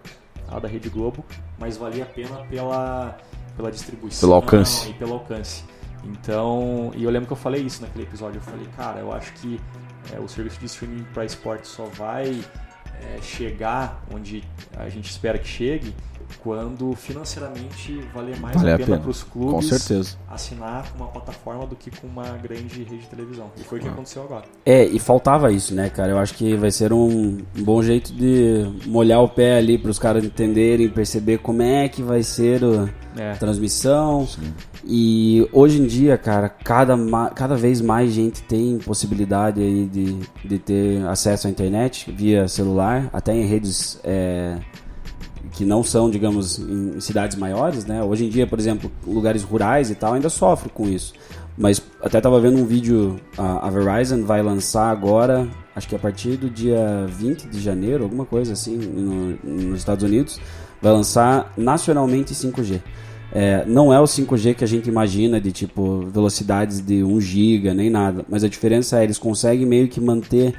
à da Rede Globo, mas valia a pena pela, pela distribuição Pelo alcance. e pelo alcance. Então, e eu lembro que eu falei isso naquele episódio. Eu falei, cara, eu acho que é, o serviço de streaming para esporte só vai é, chegar onde a gente espera que chegue quando financeiramente valer mais Vale a a pena pena. para os Com clubes certeza. assinar com uma plataforma do que com uma grande rede de televisão. E foi o que aconteceu agora. É, e faltava isso, né, cara? Eu acho que vai ser um, bom jeito de molhar o pé ali para os caras entenderem, perceber como é que vai ser o- É. a transmissão. E hoje em dia, cara, cada, cada vez mais gente tem possibilidade aí de, de ter acesso à internet via celular, até em redes é, que não são, digamos, em cidades maiores, né? Hoje em dia, por exemplo, lugares rurais e tal ainda sofrem com isso. Mas até tava vendo um vídeo, a, Verizon vai lançar agora, acho que a partir do dia 20 de janeiro, alguma coisa assim, no- nos Estados Unidos, vai lançar nacionalmente 5G. É, não é o 5G que a gente imagina de tipo velocidades de 1 GB nem nada, mas a diferença é eles conseguem meio que manter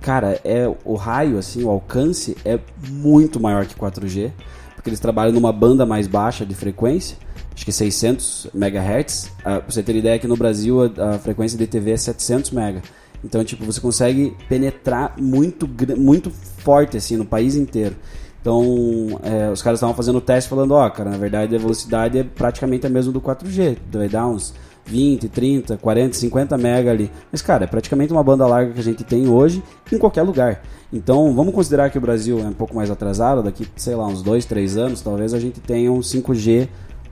Cara, é o raio, assim, o alcance é muito maior que 4G, porque eles trabalham numa banda mais baixa de frequência, acho que 600 MHz. Ah, pra você ter ideia que no Brasil a, a frequência de TV é 700 MHz. Então, tipo, você consegue penetrar muito, muito forte, assim, no país inteiro. Então, é, os caras estavam fazendo o teste falando, ó, cara, na verdade a velocidade é praticamente a mesma do 4G. Vai dar uns 20, 30, 40, 50 mega ali. Mas, cara, é praticamente uma banda larga que a gente tem hoje em qualquer lugar. Então, vamos considerar que o Brasil é um pouco mais atrasado, daqui, sei lá, uns 2, 3 anos, talvez a gente tenha um 5G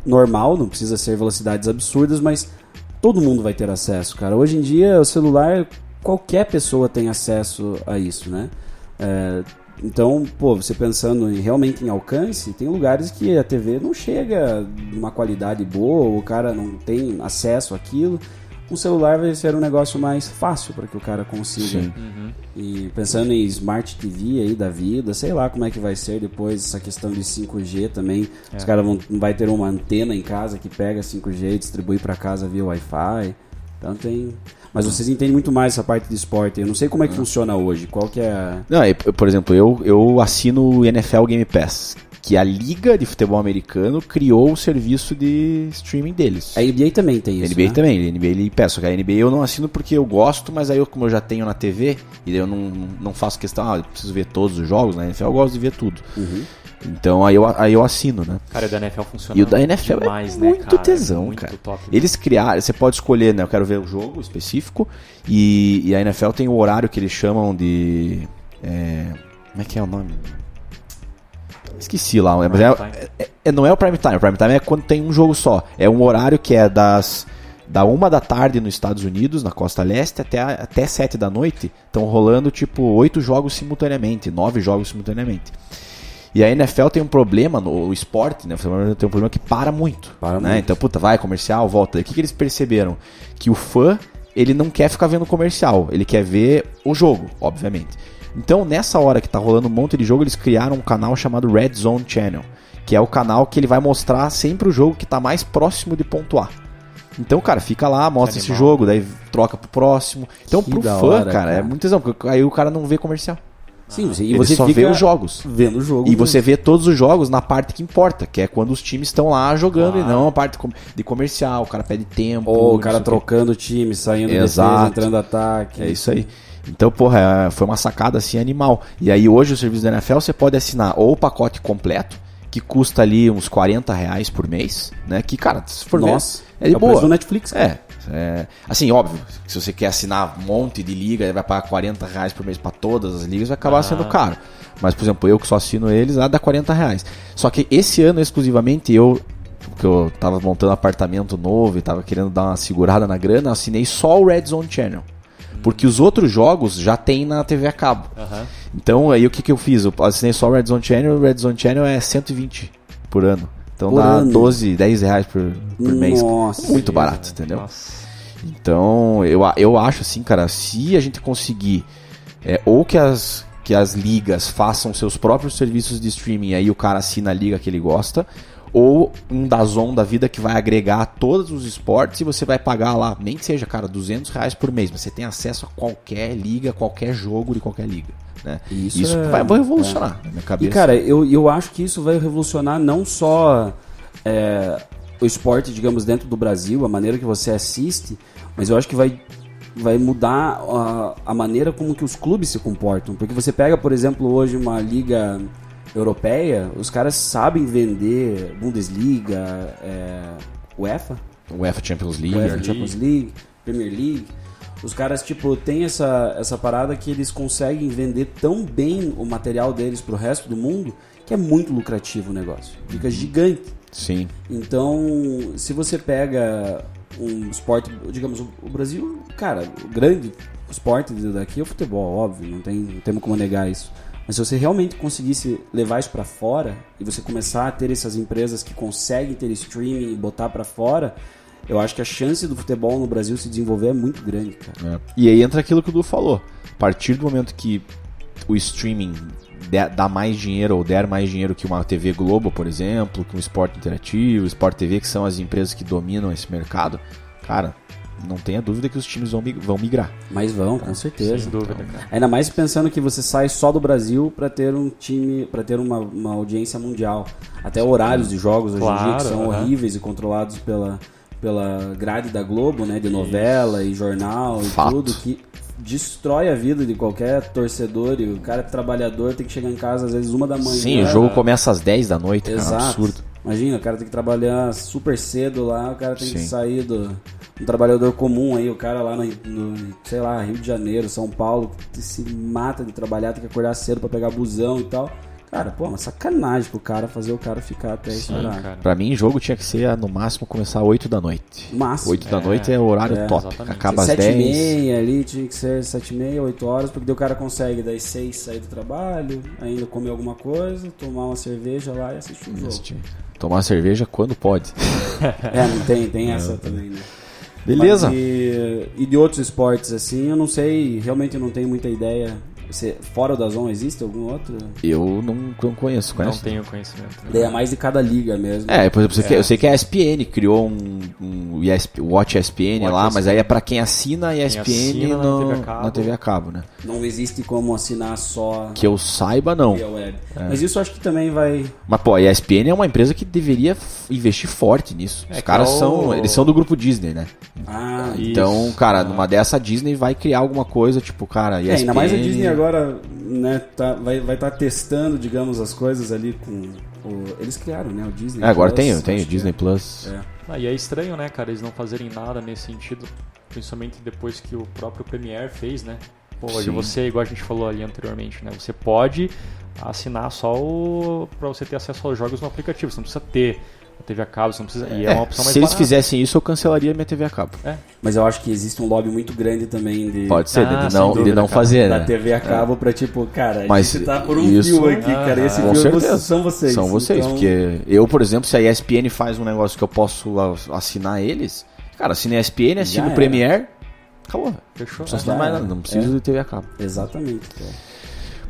normal, não precisa ser velocidades absurdas, mas todo mundo vai ter acesso, cara. Hoje em dia, o celular, qualquer pessoa tem acesso a isso, né? É, então, pô, você pensando em, realmente em alcance, tem lugares que a TV não chega numa qualidade boa, o cara não tem acesso àquilo. O celular vai ser um negócio mais fácil para que o cara consiga. Sim. E pensando em Smart TV aí da vida, sei lá como é que vai ser depois essa questão de 5G também. Os caras vão vai ter uma antena em casa que pega 5G e distribui para casa via Wi-Fi. Então tem. Mas vocês entendem muito mais essa parte de esporte. Eu não sei como é que funciona hoje. Qual que é a... Não, por exemplo, eu, eu assino o NFL Game Pass, que a Liga de Futebol Americano criou o serviço de streaming deles. A NBA também tem isso. NBA né? também, NBA League Pass, só que a NBA eu não assino porque eu gosto, mas aí eu, como eu já tenho na TV, e daí eu não, não faço questão, ah, eu preciso ver todos os jogos, na NFL eu gosto de ver tudo. Uhum. Então aí eu, aí eu assino, né? Cara, o da NFL funciona E o da NFL demais, é né, muito cara? tesão, é muito cara. Top, né? Eles criaram, você pode escolher, né? Eu quero ver o jogo específico. E, e a NFL tem o horário que eles chamam de. é, como é que é o nome? Esqueci lá, mas é, é- é- não é o prime time. O prime time é quando tem um jogo só. É um horário que é das da uma da tarde nos Estados Unidos, na costa leste, até, a- até sete da noite. Estão rolando tipo oito jogos simultaneamente, nove jogos simultaneamente. E a NFL tem um problema no o esporte, né? O Tem um problema que para muito. Para né? muito. Então, puta, vai, comercial, volta. O que, que eles perceberam? Que o fã, ele não quer ficar vendo comercial, ele quer ver o jogo, obviamente. Então, nessa hora que tá rolando um monte de jogo, eles criaram um canal chamado Red Zone Channel, que é o canal que ele vai mostrar sempre o jogo que tá mais próximo de pontuar. Então, cara, fica lá, mostra esse jogo, daí troca pro próximo. Então, Que pro fã, hora, cara, é cara. muito tesão, porque aí o cara não vê comercial. Sim, você, e Ele você só vê os jogos. vendo o jogo. E você vê todos os jogos na parte que importa, que é quando os times estão lá jogando e não a parte de comercial, o cara pede tempo. Ou o cara trocando o time, saindo Exato. defesa, entrando ataque. É isso aí. Então, porra, é- foi uma sacada assim animal. E aí hoje o serviço da NFL você pode assinar ou o pacote completo, que custa ali uns 40 reais por mês, né? Que, cara, se for ver, Nossa, é de o boa. do Netflix, cara. É, é, assim, óbvio, se você quer assinar um monte de liga, vai pagar 40 reais por mês pra todas as ligas, vai acabar Ah. sendo caro. Mas, por exemplo, eu que só assino eles, lá dá 40 reais. Só que esse ano exclusivamente eu, porque eu tava montando apartamento novo e tava querendo dar uma segurada na grana, assinei só o Red Zone Channel. Porque os outros jogos já tem na TV a cabo. Então, aí o que, que eu fiz? Eu assinei só o Red Zone Channel, o Red Zone Channel é 120 por ano. Então Por dá ano? 12, 10 reais por, por mês. Nossa. Muito barato, entendeu? Nossa. Então, eu, eu acho assim, cara, se a gente conseguir, é, ou que as, que as ligas façam seus próprios serviços de streaming, aí o cara assina a liga que ele gosta, ou um Dazon da vida que vai agregar todos os esportes e você vai pagar lá, nem que seja, cara, 200 reais por mês, mas você tem acesso a qualquer liga, qualquer jogo de qualquer liga, né? Isso Isso, é- vai, vai revolucionar na minha E cabeça. cara, eu, eu acho que isso vai revolucionar não só é, o esporte, digamos, dentro do Brasil, a maneira que você assiste, mas eu acho que vai vai mudar a, a maneira como que os clubes se comportam. Porque você pega, por exemplo, hoje uma liga europeia, os caras sabem vender Bundesliga, é, UEFA, UEFA Champions League. UEFA? Champions League, Premier League. Os caras, tipo, tem essa, essa parada que eles conseguem vender tão bem o material deles pro resto do mundo que é muito lucrativo o negócio. Fica gigante. Sim. Então, se você pega um esporte, digamos, o Brasil, cara, o grande esporte daqui é o futebol, óbvio, não tem, não temos como negar isso. Mas se você realmente conseguisse levar isso pra fora e você começar a ter essas empresas que conseguem ter streaming e botar pra fora, eu acho que a chance do futebol no Brasil se desenvolver é muito grande, cara. É. E aí entra aquilo que o Du falou. A partir do momento que o streaming der- dá mais dinheiro ou der mais dinheiro que uma TV Globo, por exemplo, que um Esporte Interativo, Sport TV, que são as empresas que dominam esse mercado, cara, não tenha dúvida que os times vão, mig- vão migrar. Mas vão, com certeza. Sem dúvida, cara. Ainda mais pensando que você sai só do Brasil pra ter um time, para ter uma, uma audiência mundial. Até horários de jogos hoje em dia Claro, que são aham. horríveis e controlados pela, pela grade da Globo, né, de novela e jornal e Fato. tudo que destrói a vida de qualquer torcedor e o cara é trabalhador tem que chegar em casa às vezes uma da manhã. Sim, o jogo começa às 10 da noite, cara, é um Exato. absurdo. Imagina, o cara tem que trabalhar super cedo lá, o cara tem que Sim. sair do um trabalhador comum aí, o cara lá no, no, sei lá, Rio de Janeiro, São Paulo, que se mata de trabalhar, tem que acordar cedo pra pegar busão e tal. Cara, pô, uma sacanagem pro cara fazer o cara ficar até esse Sim, horário. cara. Pra mim, jogo tinha que ser ah, no máximo começar às 8 da noite. Máximo. 8 da noite é o horário é, top. exatamente. Acaba às Sete 10. e meia ali, tinha que ser sete e meia, oito horas, porque daí o cara consegue das seis sair do trabalho, ainda comer alguma coisa, tomar uma cerveja lá e assistir o jogo. Assistir. Tomar cerveja quando pode. É, não tem, tem essa também, né? Beleza. Mas e, e de outros esportes, assim, eu não sei, realmente eu não tenho muita ideia. Você, fora da Zon, existe algum outro? Eu não, não conheço, Não tenho conhecimento. né? Daí é mais de cada liga mesmo. É, por exemplo, eu sei que a ESPN criou um, um ESP, Watch ESPN Watch lá, mas ESPN. aí é pra quem assina a ESPN assina na no- TV a cabo. na TV a cabo, né? Não existe como assinar só Que eu saiba, não. via web. Mas isso eu acho que também vai. Mas, pô, a ESPN é uma empresa que deveria investir forte nisso. Os É, caras que é o- são. Eles são do grupo Disney, né? Ah, Isso. Então, cara, numa dessa a Disney vai criar alguma coisa, tipo, cara, ESPN. É, ainda mais a Disney agora, né, tá, vai estar tá testando, digamos, as coisas ali com. O, eles criaram, né? O Disney. É, agora Plus, tem, tem o Disney é. Plus. É. Ah, e é estranho, né, cara, eles não fazerem nada nesse sentido, principalmente depois que o próprio Premiere fez, né? Pô, hoje você, igual a gente falou ali anteriormente, né? Você pode assinar só o. pra você ter acesso aos jogos no aplicativo. Você não precisa ter TV a cabo, você não precisa. E é, É, uma opção mais se eles barata. fizessem isso, eu cancelaria minha TV a cabo. É, Mas eu acho que existe um lobby muito grande também de. Pode ser, Ah, de não, de dúvida, não cara. fazer, da né? TV a cabo pra tipo, cara, Mas a gente tá por um isso- fio aqui, Ah, cara. E esse Com fio certeza. são vocês. São vocês, Então, porque eu, por exemplo, se a ESPN faz um negócio que eu posso assinar eles, cara, assina a ESPN, assino o. Premiere, acabou. Não fechou. Já assinar mais nada, não preciso É. de TV a cabo. Exatamente.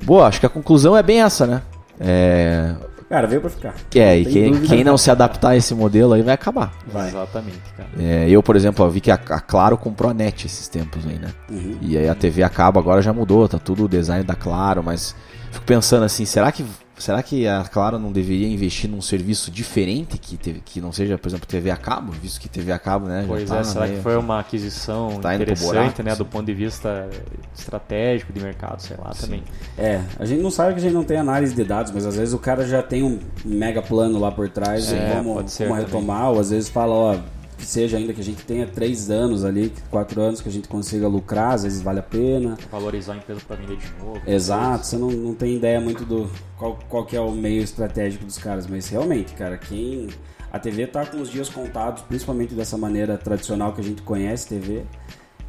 Boa, acho que a conclusão é bem essa, né? É, Cara, veio pra ficar. é e quem, quem não se adaptar a esse modelo aí vai acabar. Vai. Exatamente, cara. É, eu, por exemplo, eu vi que a, a Claro comprou a NET esses tempos aí, né? Uhum. E aí a TV a cabo agora já mudou, tá tudo o design da Claro, mas fico pensando assim, será que será que a Claro não deveria investir num serviço diferente que, teve, que não seja, por exemplo, TV a cabo, visto que TV a cabo, né? já Pois tá é, será meio- que foi uma aquisição Tá interessante, buraco, né? assim. Do ponto de vista estratégico de mercado, sei lá, também. É, a gente não sabe que a gente não tem análise de dados, mas às vezes o cara já tem um mega plano lá por trás É, e vamos, pode ser vamos também. retomar, ou às vezes fala, ó, que seja ainda que a gente tenha três anos ali, quatro anos que a gente consiga lucrar, às vezes vale a pena. Valorizar a empresa para vender de novo. Exato, você não, não tem ideia muito do qual, qual que é o meio estratégico dos caras, mas realmente, cara, quem. A TV tá com os dias contados, principalmente dessa maneira tradicional que a gente conhece TV.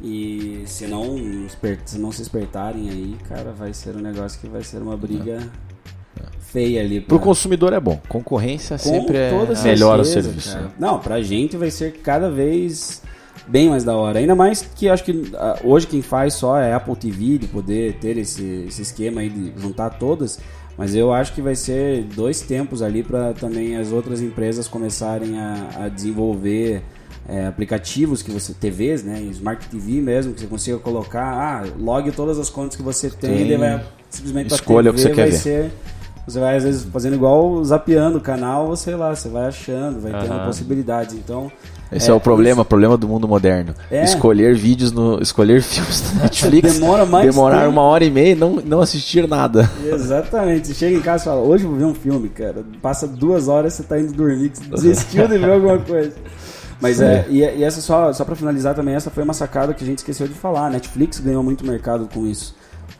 E se não, se não se espertarem aí, cara, vai ser um negócio que vai ser uma briga feia ali. Pro pra- consumidor é bom. Concorrência com sempre é toda melhora o certeza, serviço. cara. Não, pra gente vai ser cada vez bem mais da hora. Ainda mais que acho que ah, hoje quem faz só é Apple TV, de poder ter esse, esse esquema aí de juntar todas. Mas eu acho que vai ser dois tempos ali para também as outras empresas começarem a, a desenvolver é, aplicativos que você TVs, né, Smart TV mesmo que você consiga colocar, ah, logue todas as contas que você tem, Tem. e daí vai simplesmente a Escolha o que TV você quer vai ver. ser Você vai, às vezes, fazendo igual zapeando o canal, sei lá, você vai achando, vai tendo Aham. possibilidades. Então, Esse é, o problema, problema do mundo moderno. É. Escolher vídeos no. Escolher (laughs) filmes na Netflix. Demora mais Demorar tempo. uma hora e meia e não, não assistir nada. Exatamente. Você chega em casa e fala, hoje eu vou ver um filme, cara. Passa duas horas você tá indo dormir, que você desistiu de ver alguma coisa. Mas é, e, e essa só, só pra finalizar também, essa foi uma sacada que a gente esqueceu de falar. A Netflix ganhou muito mercado com isso.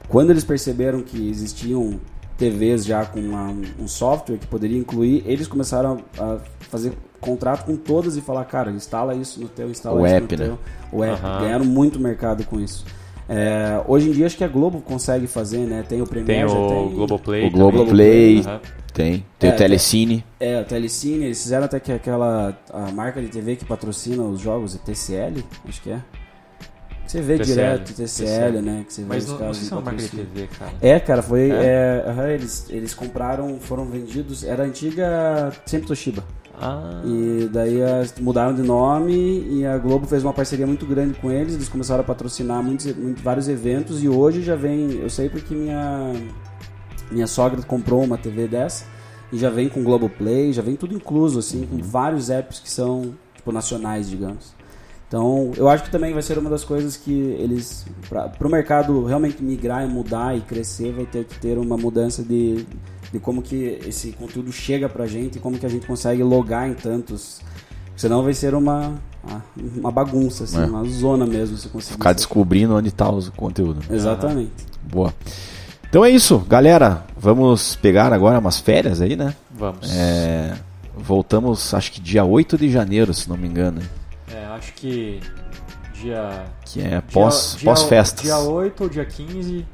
Quando eles perceberam que existiam TVs já com uma- um software que poderia incluir, eles começaram a fazer contrato com todas e falar, cara, instala isso no teu, instala O isso app, no né? teu. O app. Aham. Ganharam muito mercado com isso. É, hoje em dia acho que a Globo consegue fazer, né? Tem o Premiere, Tem o tem... Globoplay. O Globoplay. Aham. Tem. Tem É, o Telecine. É, o Telecine, eles fizeram até que aquela a marca de TV que patrocina os jogos, é TCL, acho que é. Você vê TCL, direto, TCL, né? Que você vê Mas não, não caras sei se é. TV, cara. É, cara, foi. É? é, aham, eles, eles compraram, foram vendidos. Era a antiga sempre Toshiba. Ah, E daí as- mudaram de nome e a Globo fez uma parceria muito grande com eles. Eles começaram a patrocinar muitos, muito- vários eventos e hoje já vem. Eu sei porque minha, minha sogra comprou uma TV dessa e já vem com Globoplay, já vem tudo incluso, assim, com vários apps que são tipo, nacionais, digamos. Então, eu acho que também vai ser uma das coisas que eles, para o mercado realmente migrar e mudar e crescer, vai ter que ter uma mudança de, de como que esse conteúdo chega pra gente e como que a gente consegue logar em tantos. Senão vai ser uma, uma bagunça, assim, É. uma zona mesmo, se conseguir. Ficar descobrindo onde tá o conteúdo. Exatamente. Boa. Então é isso, galera. Vamos pegar agora umas férias aí, né? vamos. É, voltamos, acho que dia 8 de janeiro, se não me engano. Acho que dia... Que é dia- pós, dia-. Dia 8 ou dia 15...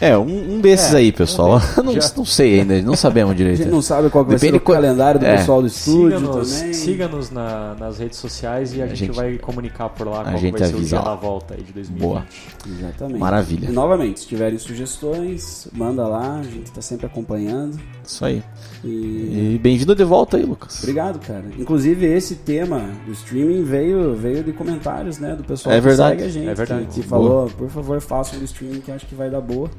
É, um, um desses É, aí, pessoal. um (laughs) desses. não, Já- não sei ainda, não sabemos A direito. gente não sabe qual que vai Depende ser o co- calendário do É. pessoal do estúdio Siga-nos também. siga-nos na- nas redes sociais e a, A gente, gente- vai comunicar por lá a qual gente vai ser o dia da volta aí de 2020. Boa. Exatamente. Maravilha. E novamente, se tiverem sugestões, manda lá, a gente tá sempre acompanhando. Isso aí. E E bem-vindo de volta aí, Lucas. Obrigado, cara. Inclusive, esse tema do streaming veio, veio de comentários, né? Do pessoal É que verdade. segue a gente. É verdade. Que, que falou, por favor, façam do streaming que acho que vai dar boa.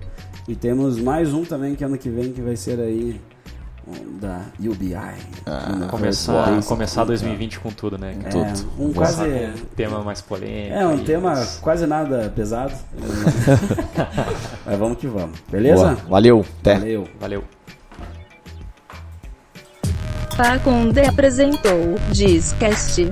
E temos mais um também que ano que vem que vai ser aí um da UBI. Ah, Começar, começar Basic 2020 com tudo, né, É? Tudo. um quase... Tema mais polêmico. É, um aí, tema mas- quase nada pesado. (laughs) Mas vamos que vamos. Beleza? Boa. Valeu. Até. Valeu. Valeu. Faconde apresentou Discast.